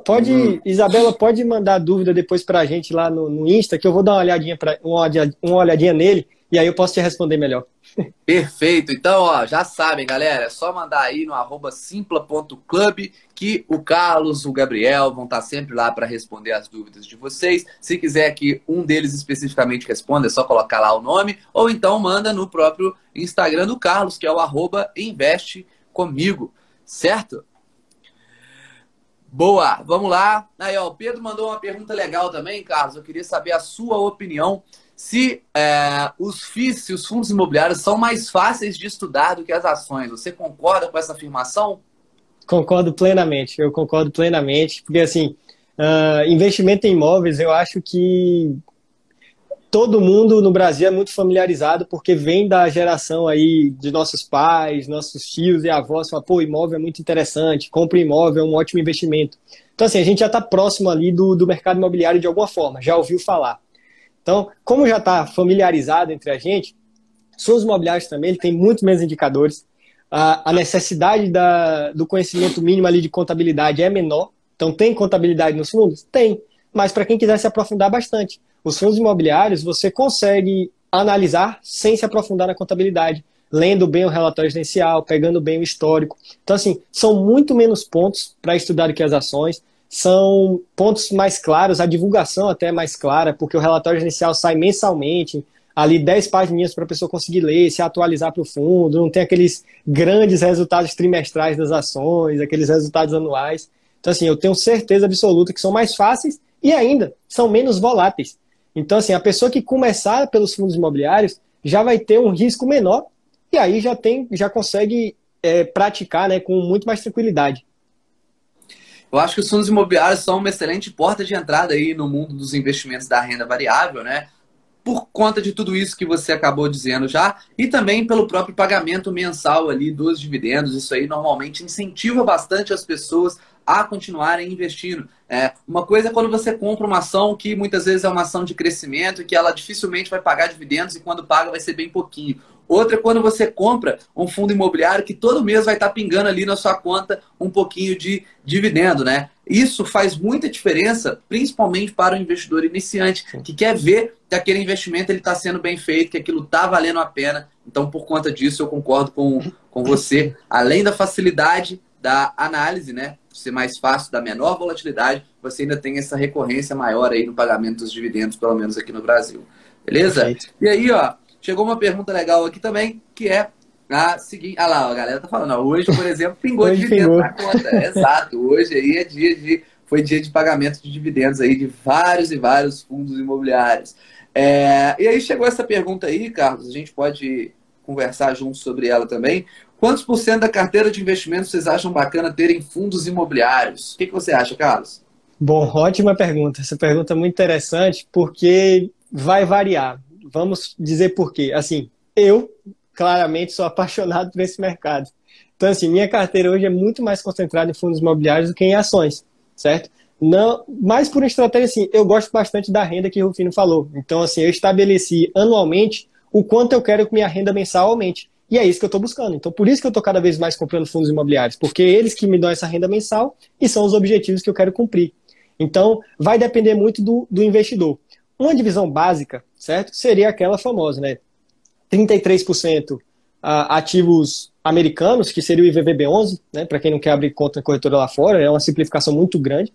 Speaker 2: Pode, uhum. Isabela, pode mandar dúvida depois para a gente lá no, no, Insta, que eu vou dar uma olhadinha, pra, uma, uma olhadinha nele e aí eu posso te responder melhor.
Speaker 1: Perfeito. Então, ó, já sabem, galera, é só mandar aí no arroba simpla.club que o Carlos, o Gabriel vão estar sempre lá para responder as dúvidas de vocês. Se quiser que um deles especificamente responda, é só colocar lá o nome, ou então manda no próprio Instagram do Carlos, que é o arroba investe comigo, certo? Boa, vamos lá. Aí, ó, o Pedro mandou uma pergunta legal também, Carlos. Eu queria saber a sua opinião se é, os FIIs, se os fundos imobiliários são mais fáceis de estudar do que as ações. Você concorda com essa afirmação?
Speaker 2: Concordo plenamente, eu concordo plenamente, porque assim, uh, investimento em imóveis, eu acho que todo mundo no Brasil é muito familiarizado, porque vem da geração aí de nossos pais, nossos tios e avós, fala, pô, imóvel é muito interessante, compra imóvel, é um ótimo investimento. Então, assim, a gente já está próximo ali do, do mercado imobiliário de alguma forma, já ouviu falar. Então, como já está familiarizado entre a gente, fundos imobiliários também ele tem muito menos indicadores. A, a necessidade da, do conhecimento mínimo ali de contabilidade é menor. Então, tem contabilidade nos fundos? Tem. Mas para quem quiser se aprofundar bastante, os fundos imobiliários você consegue analisar sem se aprofundar na contabilidade, lendo bem o relatório gerencial, pegando bem o histórico. Então, assim, são muito menos pontos para estudar do que as ações são pontos mais claros, a divulgação até é mais clara, porque o relatório inicial sai mensalmente, ali 10 páginas para a pessoa conseguir ler, se atualizar para o fundo, não tem aqueles grandes resultados trimestrais das ações, aqueles resultados anuais. Então, assim, eu tenho certeza absoluta que são mais fáceis e ainda são menos voláteis. Então, assim, a pessoa que começar pelos fundos imobiliários já vai ter um risco menor e aí já tem, já consegue é, praticar né, com muito mais tranquilidade.
Speaker 1: Eu acho que os fundos imobiliários são uma excelente porta de entrada aí no mundo dos investimentos da renda variável, né? Por conta de tudo isso que você acabou dizendo já, e também pelo próprio pagamento mensal ali dos dividendos. Isso aí normalmente incentiva bastante as pessoas a continuarem investindo. É, uma coisa é quando você compra uma ação que muitas vezes é uma ação de crescimento e que ela dificilmente vai pagar dividendos e quando paga vai ser bem pouquinho. Outra é quando você compra um fundo imobiliário que todo mês vai estar pingando ali na sua conta um pouquinho de dividendo, né? Isso faz muita diferença, principalmente para o investidor iniciante, que quer ver que aquele investimento ele está sendo bem feito, que aquilo está valendo a pena. Então, por conta disso, eu concordo com, com você. Além da facilidade da análise, né? Ser mais fácil, da menor volatilidade, você ainda tem essa recorrência maior aí no pagamento dos dividendos, pelo menos aqui no Brasil. Beleza? Perfeito. E aí, ó, Chegou uma pergunta legal aqui também, que é a seguinte. Ah lá, a galera tá falando, ó, hoje, por exemplo, pingou hoje dividendo na conta. Exato, hoje aí é dia de. Foi dia de pagamento de dividendos aí de vários e vários fundos imobiliários. É, e aí chegou essa pergunta aí, Carlos, a gente pode conversar junto sobre ela também. Quantos por cento da carteira de investimentos vocês acham bacana ter em fundos imobiliários? O que, que você acha, Carlos?
Speaker 2: Bom, ótima pergunta. Essa pergunta é muito interessante porque vai variar vamos dizer por quê. Assim, eu claramente sou apaixonado por esse mercado. Então, assim, minha carteira hoje é muito mais concentrada em fundos imobiliários do que em ações, certo? Não, mais por estratégia, assim, eu gosto bastante da renda que o Rufino falou. Então, assim, eu estabeleci anualmente o quanto eu quero que minha renda mensal aumente. E é isso que eu estou buscando. Então, por isso que eu estou cada vez mais comprando fundos imobiliários, porque eles que me dão essa renda mensal e são os objetivos que eu quero cumprir. Então, vai depender muito do, do investidor. Uma divisão básica, certo? Seria aquela famosa, né? 33% ativos americanos, que seria o IVVB11, né? Para quem não quer abrir conta na corretora lá fora, é uma simplificação muito grande,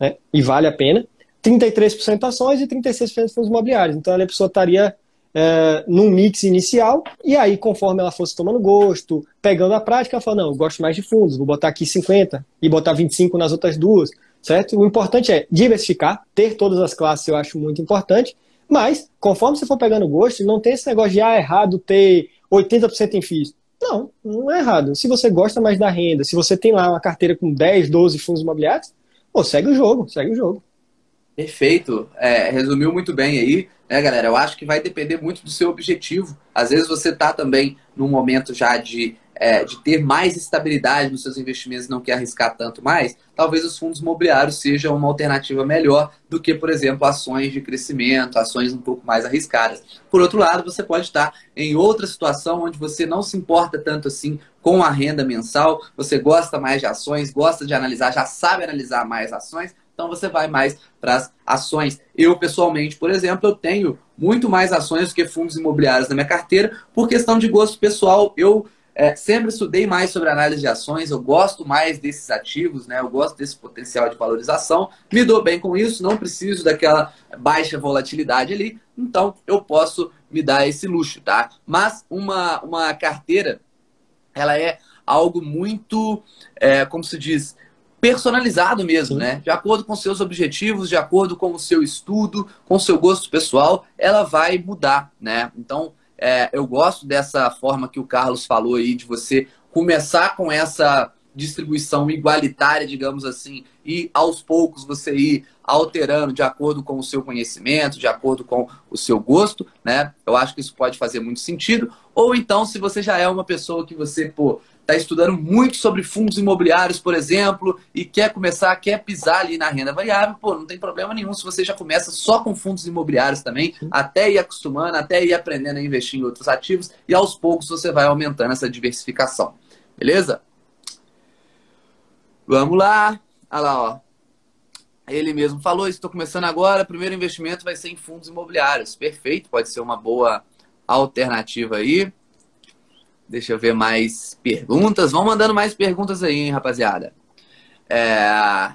Speaker 2: né? E vale a pena. 33% ações e 36% fundos imobiliários. Então, a pessoa estaria é, num mix inicial, e aí, conforme ela fosse tomando gosto, pegando a prática, ela fala, não, eu gosto mais de fundos, vou botar aqui 50 e botar 25 nas outras duas, certo? O importante é diversificar, ter todas as classes eu acho muito importante, mas, conforme você for pegando gosto, não tem esse negócio de, ah, é errado ter 80% em FIIs. Não, não é errado. Se você gosta mais da renda, se você tem lá uma carteira com 10, 12 fundos imobiliários, pô, segue o jogo, segue o jogo.
Speaker 1: Perfeito. É, resumiu muito bem aí, né, galera? Eu acho que vai depender muito do seu objetivo. Às vezes você está também num momento já de, é, de ter mais estabilidade nos seus investimentos não quer arriscar tanto mais. Talvez os fundos imobiliários sejam uma alternativa melhor do que, por exemplo, ações de crescimento, ações um pouco mais arriscadas. Por outro lado, você pode estar em outra situação onde você não se importa tanto assim com a renda mensal, você gosta mais de ações, gosta de analisar, já sabe analisar mais ações, então você vai mais para as ações. Eu, pessoalmente, por exemplo, eu tenho muito mais ações do que fundos imobiliários na minha carteira, por questão de gosto pessoal. Eu é, sempre estudei mais sobre análise de ações, eu gosto mais desses ativos, né? Eu gosto desse potencial de valorização, me dou bem com isso, não preciso daquela baixa volatilidade ali, então eu posso me dar esse luxo, tá? Mas uma, uma carteira, ela é algo muito, é, como se diz, personalizado mesmo, Sim. né? De acordo com seus objetivos, de acordo com o seu estudo, com o seu gosto pessoal, ela vai mudar, né? Então, é, eu gosto dessa forma que o Carlos falou aí, de você começar com essa distribuição igualitária, digamos assim, e aos poucos você ir alterando de acordo com o seu conhecimento, de acordo com o seu gosto, né? Eu acho que isso pode fazer muito sentido. Ou então, se você já é uma pessoa que você, pô, está estudando muito sobre fundos imobiliários, por exemplo, e quer começar, quer pisar ali na renda variável, pô, não tem problema nenhum se você já começa só com fundos imobiliários também, até ir acostumando, até ir aprendendo a investir em outros ativos, e aos poucos você vai aumentando essa diversificação. Beleza? Vamos lá. Olha lá, ó. Ele mesmo falou, estou começando agora, primeiro investimento vai ser em fundos imobiliários. Perfeito, pode ser uma boa alternativa aí. Deixa eu ver mais perguntas. Vão mandando mais perguntas aí, hein, rapaziada. É...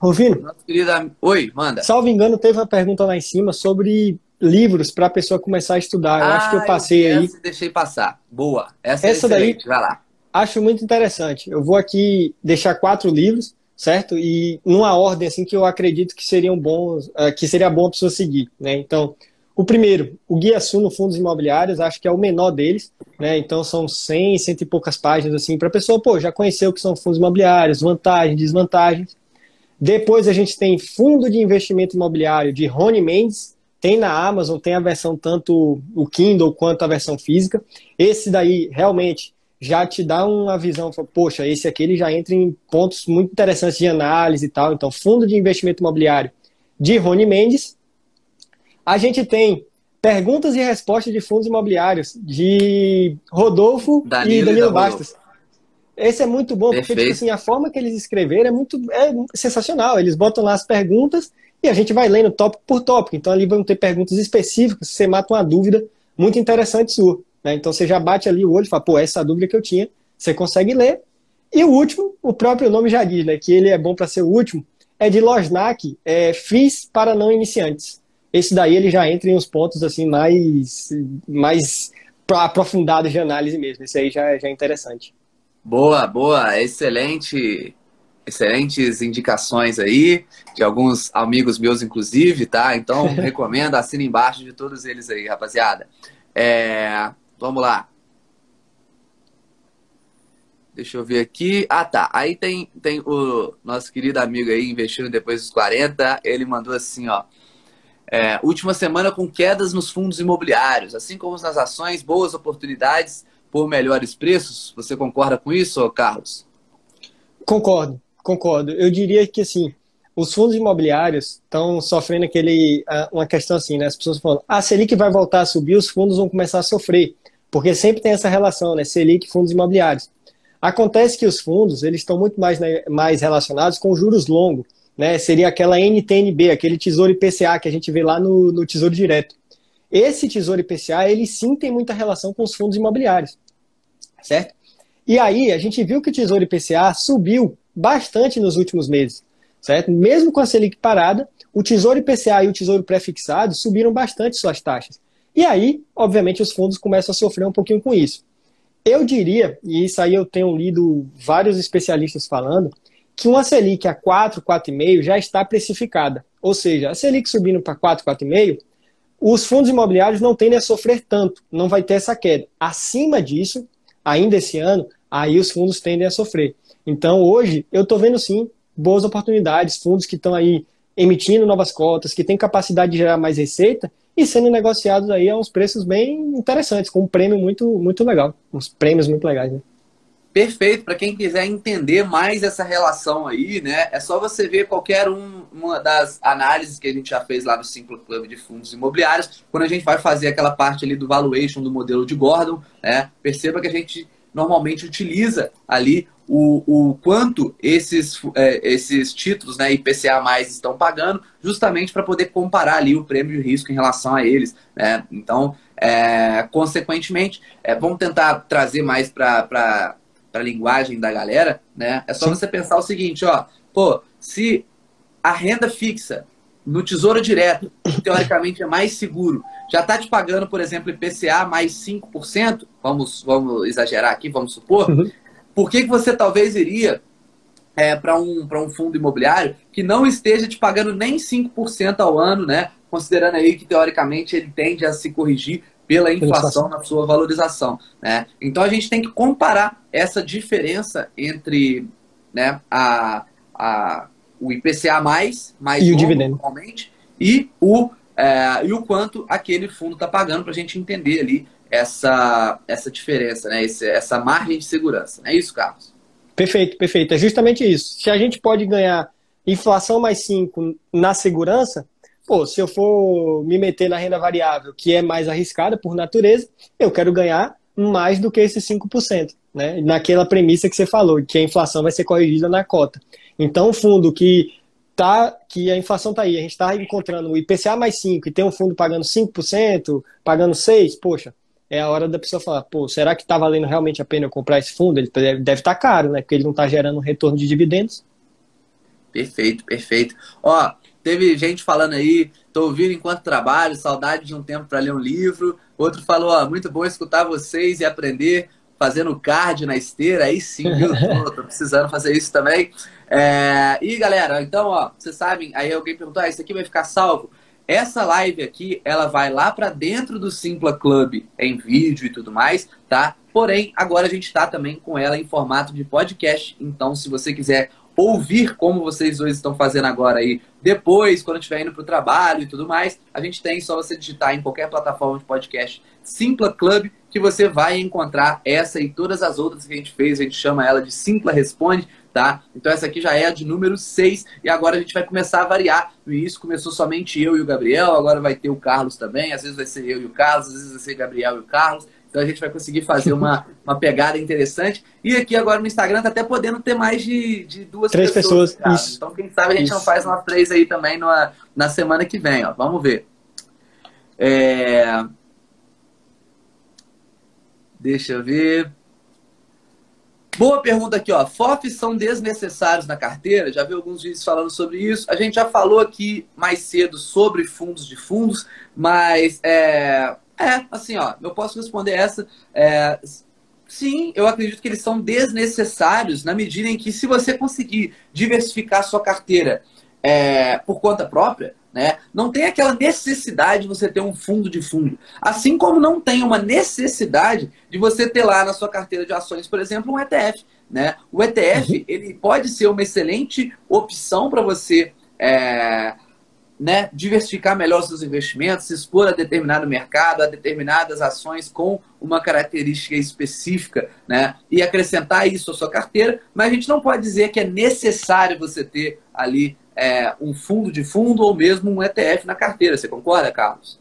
Speaker 2: Rovino.
Speaker 1: Querida... Oi, manda.
Speaker 2: Salvo engano, teve uma pergunta lá em cima sobre livros para a pessoa começar a estudar. Eu ah, acho que eu ah, passei eu aí.
Speaker 1: Deixei passar. Boa. Essa, é Essa daí. Vai lá.
Speaker 2: Acho muito interessante. Eu vou aqui deixar quatro livros, certo? E numa ordem assim que eu acredito que seriam bons, eh, que seria bom a pessoa seguir, né? Então, o primeiro, o Guia Suno Fundos Imobiliários, acho que é o menor deles, né? Então são 100, cento e poucas páginas assim para a pessoa, pô, já conheceu o que são fundos imobiliários, vantagens, desvantagens. Depois a gente tem Fundo de Investimento Imobiliário de Rony Mendes, tem na Amazon, tem a versão tanto o Kindle quanto a versão física. Esse daí realmente já te dá uma visão, poxa, esse aqui ele já entra em pontos muito interessantes de análise e tal. Então, Fundo de Investimento Imobiliário de Rony Mendes a gente tem perguntas e respostas de fundos imobiliários de Rodolfo Danilo e Danilo e Bastos. Esse é muito bom, Perfeito. porque tipo assim, a forma que eles escreveram é muito é sensacional. Eles botam lá as perguntas e a gente vai lendo tópico por tópico. Então ali vão ter perguntas específicas, você mata uma dúvida muito interessante sua. Né? Então você já bate ali o olho e fala, pô, essa é a dúvida que eu tinha, você consegue ler. E o último, o próprio nome já diz, né? Que ele é bom para ser o último, é de Losnak, é FIS para não iniciantes esse daí ele já entra em uns pontos assim mais, mais aprofundados de análise mesmo. Esse aí já, já é interessante.
Speaker 1: Boa, boa, excelente, excelentes indicações aí de alguns amigos meus, inclusive, tá? Então recomendo, assina embaixo de todos eles aí, rapaziada. É, vamos lá. Deixa eu ver aqui. Ah, tá. Aí tem, tem o nosso querido amigo aí, investindo depois dos 40. Ele mandou assim, ó. É, última semana com quedas nos fundos imobiliários, assim como nas ações, boas oportunidades por melhores preços. Você concorda com isso, Carlos?
Speaker 2: Concordo, concordo. Eu diria que assim, os fundos imobiliários estão sofrendo aquele uma questão assim, né? As pessoas falam, ah, Selic vai voltar a subir, os fundos vão começar a sofrer, porque sempre tem essa relação, né? Selic fundos imobiliários. Acontece que os fundos eles estão muito mais, né, mais relacionados com juros longos. Né, seria aquela NTNB, aquele Tesouro IPCA que a gente vê lá no, no Tesouro Direto. Esse Tesouro IPCA, ele sim tem muita relação com os fundos imobiliários, certo? E aí, a gente viu que o Tesouro IPCA subiu bastante nos últimos meses, certo? Mesmo com a Selic parada, o Tesouro IPCA e o Tesouro Prefixado subiram bastante suas taxas. E aí, obviamente, os fundos começam a sofrer um pouquinho com isso. Eu diria, e isso aí eu tenho lido vários especialistas falando, que uma Selic a 4, 4,5 já está precificada. Ou seja, a Selic subindo para 4, 4,5, os fundos imobiliários não tendem a sofrer tanto, não vai ter essa queda. Acima disso, ainda esse ano, aí os fundos tendem a sofrer. Então, hoje, eu estou vendo sim boas oportunidades, fundos que estão aí emitindo novas cotas, que têm capacidade de gerar mais receita e sendo negociados aí a uns preços bem interessantes, com um prêmio muito, muito legal, uns prêmios muito legais. Né?
Speaker 1: Perfeito, para quem quiser entender mais essa relação aí, né? É só você ver qualquer um, uma das análises que a gente já fez lá no Simple Club de Fundos Imobiliários, quando a gente vai fazer aquela parte ali do valuation do modelo de Gordon, né? Perceba que a gente normalmente utiliza ali o, o quanto esses, é, esses títulos, né, IPCA mais estão pagando, justamente para poder comparar ali o prêmio de risco em relação a eles. Né? Então, é, consequentemente, é, vamos tentar trazer mais para a linguagem da galera. Né? É só Sim. você pensar o seguinte, ó, pô, se a renda fixa no Tesouro Direto, que teoricamente é mais seguro, já está te pagando, por exemplo, IPCA mais 5%, vamos, vamos exagerar aqui, vamos supor, uhum. por que, que você talvez iria é, para um, um fundo imobiliário que não esteja te pagando nem 5% ao ano, né? Considerando aí que, teoricamente, ele tende a se corrigir pela inflação na sua valorização. Né? Então a gente tem que comparar essa diferença entre né, a, a, o IPCA mais, mais
Speaker 2: e o dividendo
Speaker 1: normalmente, e o, é, e o quanto aquele fundo está pagando para a gente entender ali essa, essa diferença, né? Esse, essa margem de segurança. Não é isso, Carlos?
Speaker 2: Perfeito, perfeito. É justamente isso. Se a gente pode ganhar inflação mais 5 na segurança, pô, se eu for me meter na renda variável, que é mais arriscada por natureza, eu quero ganhar mais do que esses 5%, né? Naquela premissa que você falou, que a inflação vai ser corrigida na cota. Então, um fundo que tá que a inflação tá aí, a gente está encontrando o IPCA mais 5 e tem um fundo pagando 5%, pagando 6%, poxa, é a hora da pessoa falar, pô, será que está valendo realmente a pena eu comprar esse fundo? Ele deve estar tá caro, né? Porque ele não está gerando retorno de dividendos.
Speaker 1: Perfeito, perfeito. Ó, teve gente falando aí, tô ouvindo enquanto trabalho, saudade de um tempo para ler um livro. Outro falou, ó, muito bom escutar vocês e aprender fazendo card na esteira, aí sim, viu? Tô, tô precisando fazer isso também. É... E galera, então, ó, vocês sabem, aí alguém perguntou, ah, isso aqui vai ficar salvo? Essa live aqui, ela vai lá para dentro do Simpla Club em vídeo e tudo mais, tá? Porém, agora a gente está também com ela em formato de podcast. Então, se você quiser ouvir como vocês dois estão fazendo agora aí, depois, quando estiver indo para o trabalho e tudo mais, a gente tem só você digitar em qualquer plataforma de podcast Simpla Club, que você vai encontrar essa e todas as outras que a gente fez. A gente chama ela de Simpla Responde, tá? Então essa aqui já é a de número 6 e agora a gente vai começar a variar. No início começou somente eu e o Gabriel, agora vai ter o Carlos também. Às vezes vai ser eu e o Carlos, às vezes vai ser Gabriel e o Carlos. Então a gente vai conseguir fazer uma, uma pegada interessante. E aqui agora no Instagram tá até podendo ter mais de, de duas
Speaker 2: três pessoas. pessoas
Speaker 1: então quem sabe a gente Isso. não faz umas três aí também numa, na semana que vem, ó. Vamos ver. É... Deixa eu ver. Boa pergunta aqui, ó. FOFs são desnecessários na carteira? Já vi alguns vídeos falando sobre isso. A gente já falou aqui mais cedo sobre fundos de fundos, mas é, é, assim, ó, eu posso responder essa. É, sim, eu acredito que eles são desnecessários na medida em que, se você conseguir diversificar sua carteira é, por conta própria, né, não tem aquela necessidade de você ter um fundo de fundo. Assim como não tem uma necessidade de você ter lá na sua carteira de ações, por exemplo, um ETF. Né? O ETF uhum. ele pode ser uma excelente opção para você é, né, diversificar melhor seus investimentos, se expor a determinado mercado, a determinadas ações com uma característica específica, né, e acrescentar isso à sua carteira, mas a gente não pode dizer que é necessário você ter ali é, um fundo de fundo ou mesmo um ETF na carteira. Você concorda, Carlos?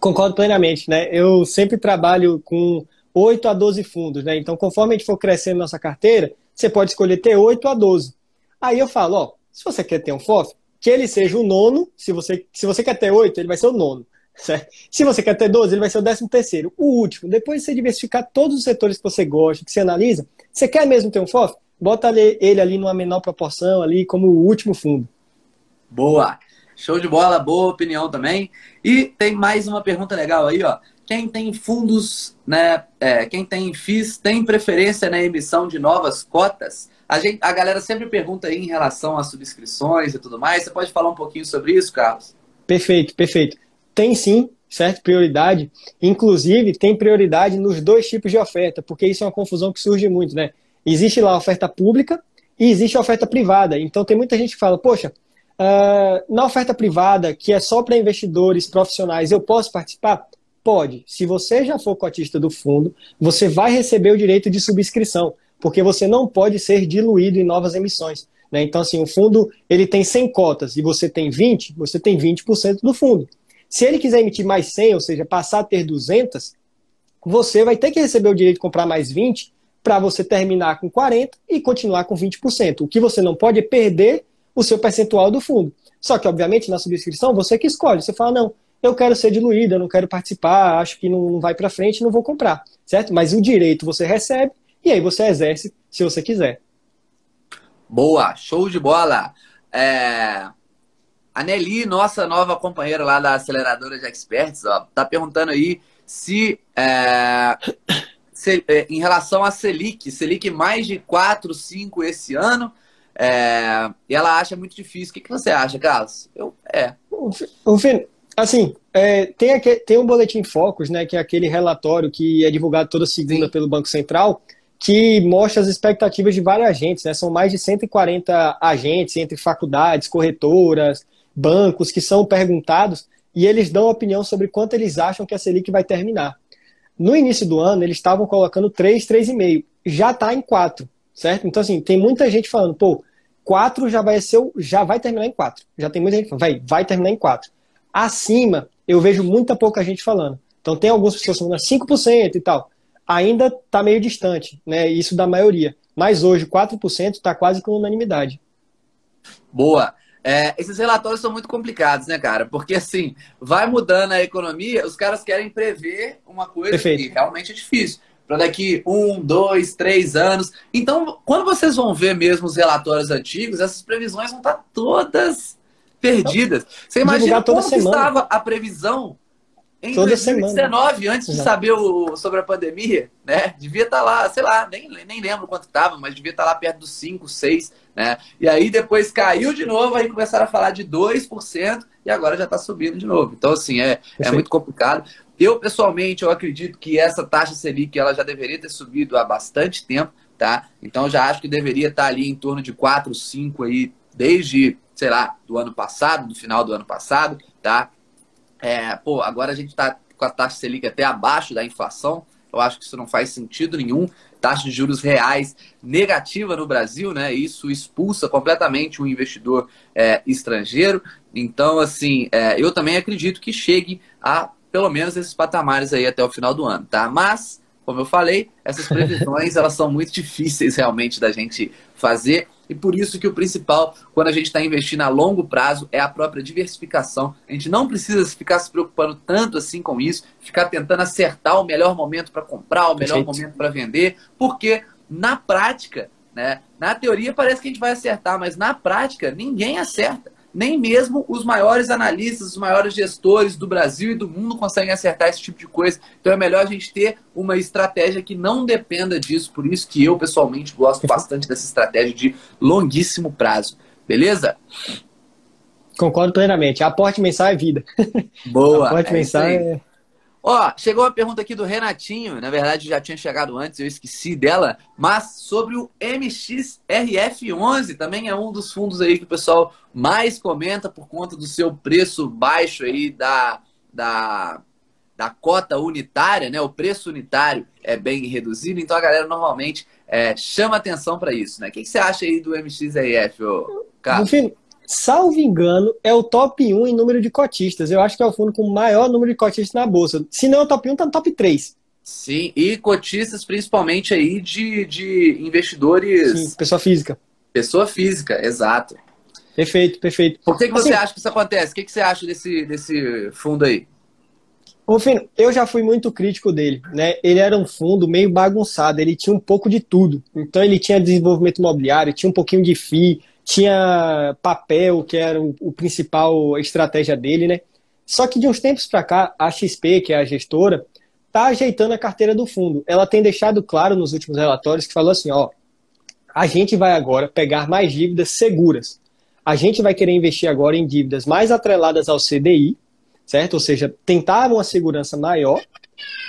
Speaker 2: Concordo plenamente, né? Eu sempre trabalho com 8 a 12 fundos, né? Então, conforme a gente for crescendo nossa carteira, você pode escolher ter 8 a 12. Aí eu falo, ó, Se você quer ter um FOF, que ele seja o nono, se você, se você quer ter oito, ele vai ser o nono. Certo? Se você quer ter 12, ele vai ser o décimo terceiro. O último, depois de você diversificar todos os setores que você gosta, que você analisa, você quer mesmo ter um FOF? Bota ele ali numa menor proporção, ali como o último fundo.
Speaker 1: Boa! Show de bola, boa opinião também. E tem mais uma pergunta legal aí, ó. Quem tem fundos, né? É, quem tem FIIs tem preferência na emissão de novas cotas? A, gente, a galera sempre pergunta aí em relação às subscrições e tudo mais. Você pode falar um pouquinho sobre isso, Carlos?
Speaker 2: Perfeito, perfeito. Tem sim, certo? Prioridade. Inclusive, tem prioridade nos dois tipos de oferta, porque isso é uma confusão que surge muito, né? Existe lá a oferta pública e existe a oferta privada. Então, tem muita gente que fala, poxa, Uh, na oferta privada, que é só para investidores profissionais, eu posso participar? Pode. Se você já for cotista do fundo, você vai receber o direito de subscrição, porque você não pode ser diluído em novas emissões. Né? Então, assim, o fundo ele tem 100 cotas e você tem 20, você tem 20% do fundo. Se ele quiser emitir mais 100, ou seja, passar a ter 200, você vai ter que receber o direito de comprar mais 20 para você terminar com 40 e continuar com 20%. O que você não pode é perder o seu percentual do fundo. Só que, obviamente, na subscrição, você que escolhe. Você fala, não, eu quero ser diluído, eu não quero participar, acho que não vai para frente, não vou comprar, certo? Mas o direito você recebe e aí você exerce se você quiser.
Speaker 1: Boa, show de bola. É... A Nelly, nossa nova companheira lá da aceleradora de experts, ó, tá perguntando aí se, é... se é, em relação a Selic, Selic mais de 4, 5 esse ano, é, e ela acha muito difícil. O que, que você acha, Carlos? Eu, é.
Speaker 2: O, Fê, assim, é, tem, aqui, tem um boletim Focus, né, que é aquele relatório que é divulgado toda segunda Sim. pelo Banco Central, que mostra as expectativas de vários agentes, né? São mais de 140 agentes entre faculdades, corretoras, bancos que são perguntados e eles dão opinião sobre quanto eles acham que a Selic vai terminar. No início do ano, eles estavam colocando 3, 3,5. Já está em 4 certo? Então, assim, tem muita gente falando, pô, 4 já vai ser, já vai terminar em 4. Já tem muita gente falando, vai, vai terminar em 4. Acima, eu vejo muita pouca gente falando. Então, tem algumas pessoas falando 5% e tal. Ainda está meio distante, né? Isso da maioria. Mas hoje, 4% está quase com unanimidade.
Speaker 1: Boa. É, esses relatórios são muito complicados, né, cara? Porque, assim, vai mudando a economia, os caras querem prever uma coisa Perfeito. que realmente é difícil para daqui um, dois, três anos. Então, quando vocês vão ver mesmo os relatórios antigos, essas previsões vão estar todas perdidas. Você imagina como estava a previsão em Toda 2019, semana. antes de saber o, sobre a pandemia, né? Devia estar lá, sei lá, nem, nem lembro quanto estava, mas devia estar lá perto dos 5, 6, né? E aí depois caiu de novo, aí começaram a falar de 2% e agora já está subindo de novo. Então, assim, é, é muito complicado. Eu, pessoalmente, eu acredito que essa taxa Selic ela já deveria ter subido há bastante tempo, tá? Então, já acho que deveria estar ali em torno de 4, 5 aí, desde, sei lá, do ano passado, do final do ano passado, tá? É, pô, agora a gente está com a taxa Selic até abaixo da inflação. Eu acho que isso não faz sentido nenhum. Taxa de juros reais negativa no Brasil, né? Isso expulsa completamente o investidor é, estrangeiro. Então, assim, é, eu também acredito que chegue a pelo menos esses patamares aí até o final do ano, tá? Mas, como eu falei, essas previsões elas são muito difíceis realmente da gente fazer e por isso que o principal quando a gente está investindo a longo prazo é a própria diversificação. A gente não precisa ficar se preocupando tanto assim com isso, ficar tentando acertar o melhor momento para comprar, o melhor Perfeito. momento para vender, porque na prática, né, na teoria parece que a gente vai acertar, mas na prática ninguém acerta nem mesmo os maiores analistas, os maiores gestores do Brasil e do mundo conseguem acertar esse tipo de coisa. Então é melhor a gente ter uma estratégia que não dependa disso. Por isso que eu, pessoalmente, gosto bastante dessa estratégia de longuíssimo prazo. Beleza?
Speaker 2: Concordo plenamente. Aporte mensal é vida.
Speaker 1: Boa. Aporte é mensal é Ó, chegou uma pergunta aqui do Renatinho, na verdade já tinha chegado antes, eu esqueci dela, mas sobre o MXRF11, também é um dos fundos aí que o pessoal mais comenta por conta do seu preço baixo aí da, da, da cota unitária, né? O preço unitário é bem reduzido, então a galera normalmente é, chama atenção para isso, né? O que, que, você acha aí do MXRF, ô, Carlos?
Speaker 2: Salvo engano, é o top 1 em número de cotistas. Eu acho que é o fundo com o maior número de cotistas na bolsa. Se não é o top 1, tá no top 3.
Speaker 1: Sim, e cotistas principalmente aí de, de investidores. Sim,
Speaker 2: pessoa física.
Speaker 1: Pessoa física, exato.
Speaker 2: Perfeito, perfeito.
Speaker 1: Por que, que assim, você acha que isso acontece? O que, que você acha desse, desse fundo aí?
Speaker 2: Rufino, eu já fui muito crítico dele, né? Ele era um fundo meio bagunçado, ele tinha um pouco de tudo. Então ele tinha desenvolvimento imobiliário, tinha um pouquinho de FII, tinha papel, que era o, principal estratégia dele, né? Só que de uns tempos para cá, a XP, que é a gestora, tá ajeitando a carteira do fundo. Ela tem deixado claro nos últimos relatórios que falou assim, ó, a gente vai agora pegar mais dívidas seguras. A gente vai querer investir agora em dívidas mais atreladas ao CDI, certo? Ou seja, tentar uma segurança maior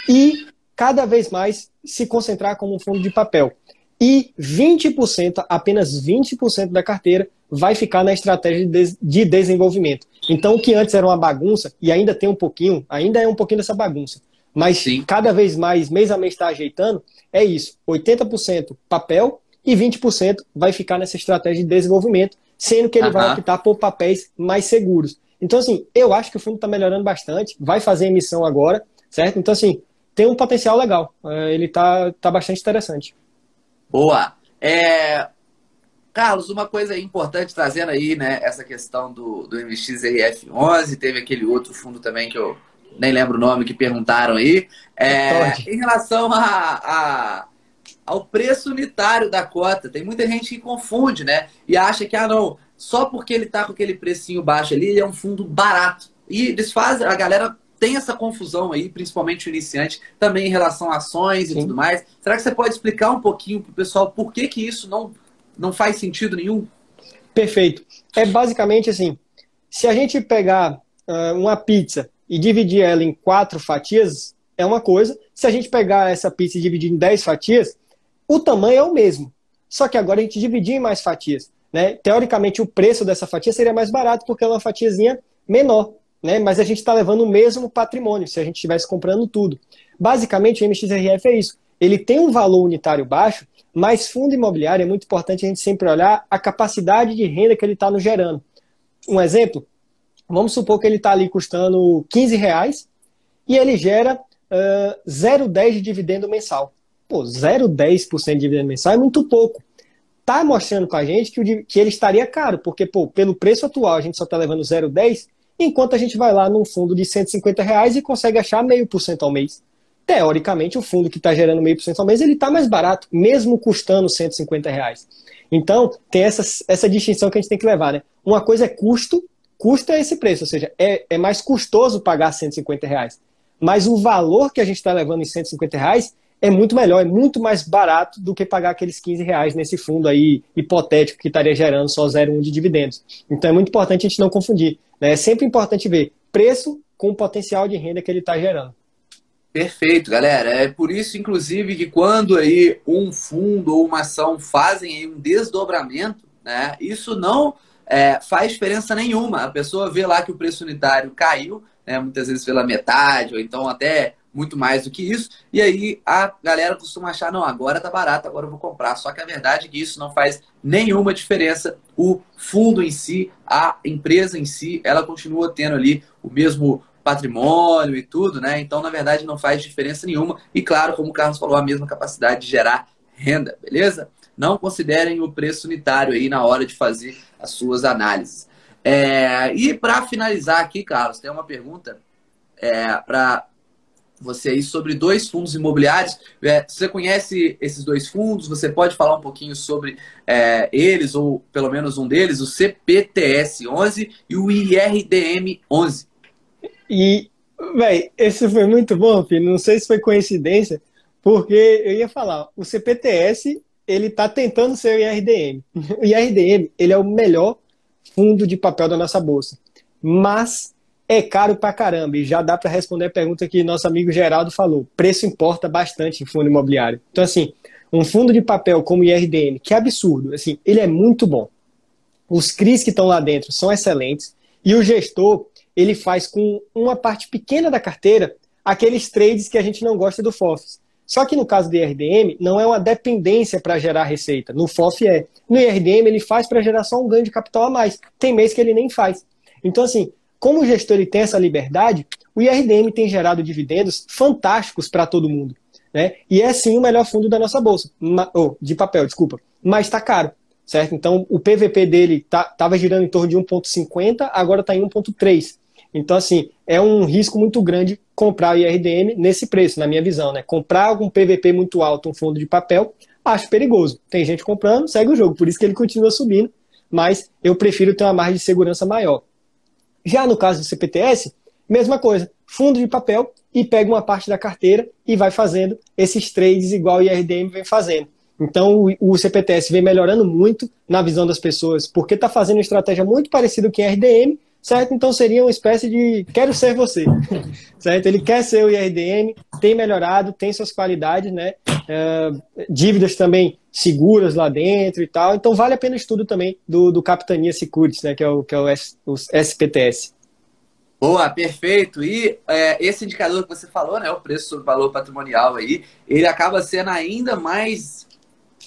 Speaker 2: e cada vez mais se concentrar como um fundo de papel. E 20%, apenas 20% da carteira vai ficar na estratégia de desenvolvimento. Então, o que antes era uma bagunça, e ainda tem um pouquinho, ainda é um pouquinho dessa bagunça, mas Sim. cada vez mais, mês a mês está ajeitando, é isso: 80% papel e 20% vai ficar nessa estratégia de desenvolvimento, sendo que ele vai optar por papéis mais seguros. Então, assim, eu acho que o fundo está melhorando bastante, vai fazer emissão agora, certo? Então, assim, tem um potencial legal. É, ele está tá bastante interessante.
Speaker 1: Boa. É... Carlos, uma coisa importante trazendo aí, né, essa questão do, do MXRF11, teve aquele outro fundo também que eu nem lembro o nome que perguntaram aí. É, em relação a, a, ao preço unitário da cota, tem muita gente que confunde, né? E acha que, ah, não, só porque ele tá com aquele precinho baixo ali, ele é um fundo barato. E eles fazem, a galera tem essa confusão aí, principalmente o iniciante, também em relação a ações Sim. e tudo mais. Será que você pode explicar um pouquinho para o pessoal por que, que isso não, não faz sentido nenhum?
Speaker 2: Perfeito. É basicamente assim: se a gente pegar uh, uma pizza e dividir ela em quatro fatias, é uma coisa. Se a gente pegar essa pizza e dividir em dez fatias, o tamanho é o mesmo. Só que agora a gente dividir em mais fatias. Né? Teoricamente, o preço dessa fatia seria mais barato porque é uma fatiazinha menor. Né? Mas a gente está levando o mesmo patrimônio se a gente estivesse comprando tudo. Basicamente, o MXRF é isso. Ele tem um valor unitário baixo, mas fundo imobiliário é muito importante a gente sempre olhar a capacidade de renda que ele está nos gerando. Um exemplo, vamos supor que ele está ali custando 15 reais e ele gera uh, 0,10 de dividendo mensal. Pô, 0,10% de dividendo mensal é muito pouco. Tá mostrando com a gente que, o, que ele estaria caro, porque pô, pelo preço atual a gente só está levando 0,10, enquanto a gente vai lá num fundo de 150 reais e consegue achar meio por cento ao mês teoricamente, o fundo que está gerando meio por cento ao mês, ele está mais barato, mesmo custando 150 reais. Então, tem essa, essa distinção que a gente tem que levar, né? Uma coisa é custo, custo é esse preço, ou seja, é, é mais custoso pagar 150 reais. Mas o valor que a gente está levando em 150 reais é muito melhor, é muito mais barato do que pagar aqueles 15 reais nesse fundo aí hipotético que estaria gerando só 0,1 de dividendos. Então é muito importante a gente não confundir. Né? É sempre importante ver preço com o potencial de renda que ele está gerando.
Speaker 1: Perfeito, galera. É por isso, inclusive, que quando aí um fundo ou uma ação fazem um desdobramento, né, isso não é, faz diferença nenhuma. A pessoa vê lá que o preço unitário caiu, né, muitas vezes pela metade, ou então até muito mais do que isso, e aí a galera costuma achar, não, agora tá barato, agora eu vou comprar. Só que a verdade é que isso não faz nenhuma diferença. O fundo em si, a empresa em si, ela continua tendo ali o mesmo patrimônio e tudo, né? Então, na verdade, não faz diferença nenhuma. E claro, como o Carlos falou, a mesma capacidade de gerar renda, beleza? Não considerem o preço unitário aí na hora de fazer as suas análises. É, e para finalizar aqui, Carlos, tem uma pergunta é, para você aí sobre dois fundos imobiliários. É, você conhece esses dois fundos? Você pode falar um pouquinho sobre é, eles, ou pelo menos um deles, o CPTS 11 e o IRDM 11.
Speaker 2: E, velho, esse foi muito bom, filho. Não sei se foi coincidência, porque eu ia falar, o CPTS, ele tá tentando ser o IRDM. O IRDM, ele é o melhor fundo de papel da nossa bolsa. Mas é caro pra caramba. E já dá para responder a pergunta que nosso amigo Geraldo falou. Preço importa bastante em fundo imobiliário. Então, assim, um fundo de papel como o IRDM, que é absurdo, assim, ele é muito bom. Os CRIs que estão lá dentro são excelentes. E o gestor, ele faz com uma parte pequena da carteira aqueles trades que a gente não gosta do FOFs. Só que no caso do IRDM, não é uma dependência para gerar receita. No FOF é. No IRDM, ele faz para gerar só um ganho de capital a mais. Tem mês que ele nem faz. Então, assim, como o gestor ele tem essa liberdade, o IRDM tem gerado dividendos fantásticos para todo mundo. Né? E é sim o melhor fundo da nossa bolsa. Oh, de papel, desculpa. Mas está caro. certo? Então, o PVP dele estava tá, girando em torno de 1,50, agora está em 1,3. Então, assim, é um risco muito grande comprar o IRDM nesse preço, na minha visão, né? Comprar algum PVP muito alto, um fundo de papel, acho perigoso. Tem gente comprando, segue o jogo, por isso que ele continua subindo, mas eu prefiro ter uma margem de segurança maior. Já no caso do CPTS, mesma coisa, fundo de papel e pega uma parte da carteira e vai fazendo esses trades igual o IRDM vem fazendo. Então o CPTS vem melhorando muito na visão das pessoas, porque está fazendo uma estratégia muito parecida com o IRDM, certo? Então seria uma espécie de quero ser você, certo? Ele quer ser o IRDM, tem melhorado, tem suas qualidades, né? Uh, dívidas também seguras lá dentro e tal. Então vale a pena o estudo também do, do Capitania Securities, né? Que é o, que é o, S, o SPTS.
Speaker 1: Boa, perfeito. E é, esse indicador que você falou, né, o preço sobre valor patrimonial aí, ele acaba sendo ainda mais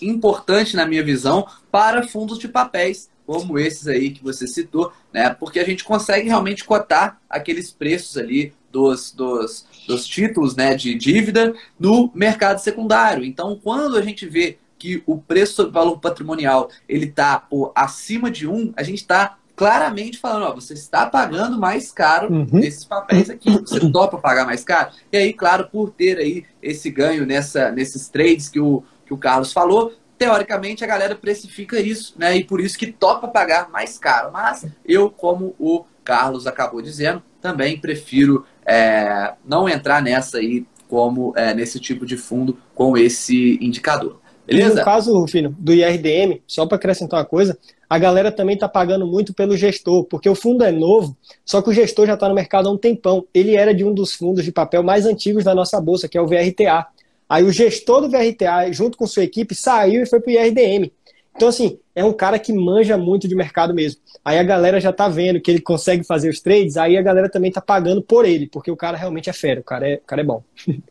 Speaker 1: importante na minha visão para fundos de papéis como esses aí que você citou, né? Porque a gente consegue realmente cotar aqueles preços ali dos, dos, dos títulos né, de dívida no mercado secundário. Então, quando a gente vê que o preço sobre valor patrimonial ele está acima de um, a gente está claramente falando, ó, você está pagando mais caro uhum. esses papéis aqui, você topa pagar mais caro. E aí, claro, por ter aí esse ganho nessa, nesses trades que o, que o Carlos falou, teoricamente a galera precifica isso, né? E por isso que topa pagar mais caro. Mas eu, como o Carlos acabou dizendo, também prefiro é, não entrar nessa aí como é, nesse tipo de fundo com esse indicador. Beleza?
Speaker 2: E no caso, Rufino, do IRDM, só para acrescentar uma coisa, a galera também está pagando muito pelo gestor, porque o fundo é novo, só que o gestor já está no mercado há um tempão. Ele era de um dos fundos de papel mais antigos da nossa bolsa, que é o VRTA. Aí o gestor do VRTA, junto com sua equipe, saiu e foi para o IRDM. Então, assim, é um cara que manja muito de mercado mesmo. Aí a galera já tá vendo que ele consegue fazer os trades, aí a galera também tá pagando por ele, porque o cara realmente é fera, o cara é, o cara é bom.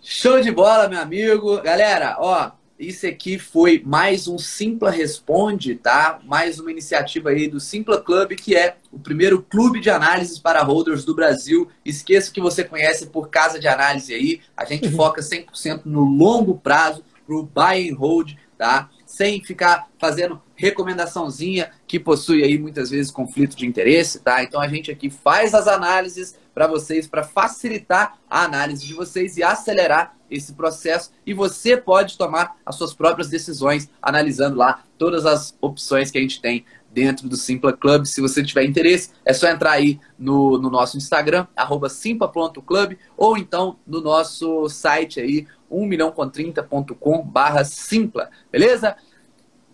Speaker 1: Show de bola, meu amigo. Galera, ó, isso aqui foi mais um Simpla Responde, tá? Mais uma iniciativa aí do Simpla Club, que é o primeiro clube de análises para holders do Brasil. Esqueça que você conhece por casa de análise aí. A gente uhum. foca 100% no longo prazo, pro buy and hold, tá? Sem ficar fazendo recomendaçãozinha que possui aí muitas vezes conflito de interesse, tá? Então a gente aqui faz as análises para vocês, para facilitar a análise de vocês e acelerar esse processo. E você pode tomar as suas próprias decisões, analisando lá todas as opções que a gente tem dentro do Simpla Club. Se você tiver interesse, é só entrar aí no, no nosso Instagram, simpla.club, ou então no nosso site aí, 1milhãocom30.com barra simpla, beleza?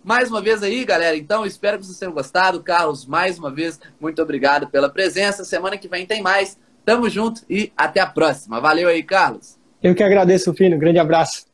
Speaker 1: Mais uma vez aí, galera, então, espero que vocês tenham gostado. Carlos, mais uma vez, muito obrigado pela presença. Semana que vem tem mais. Tamo junto e até a próxima. Valeu aí, Carlos.
Speaker 2: Eu que agradeço, Fino. Grande abraço.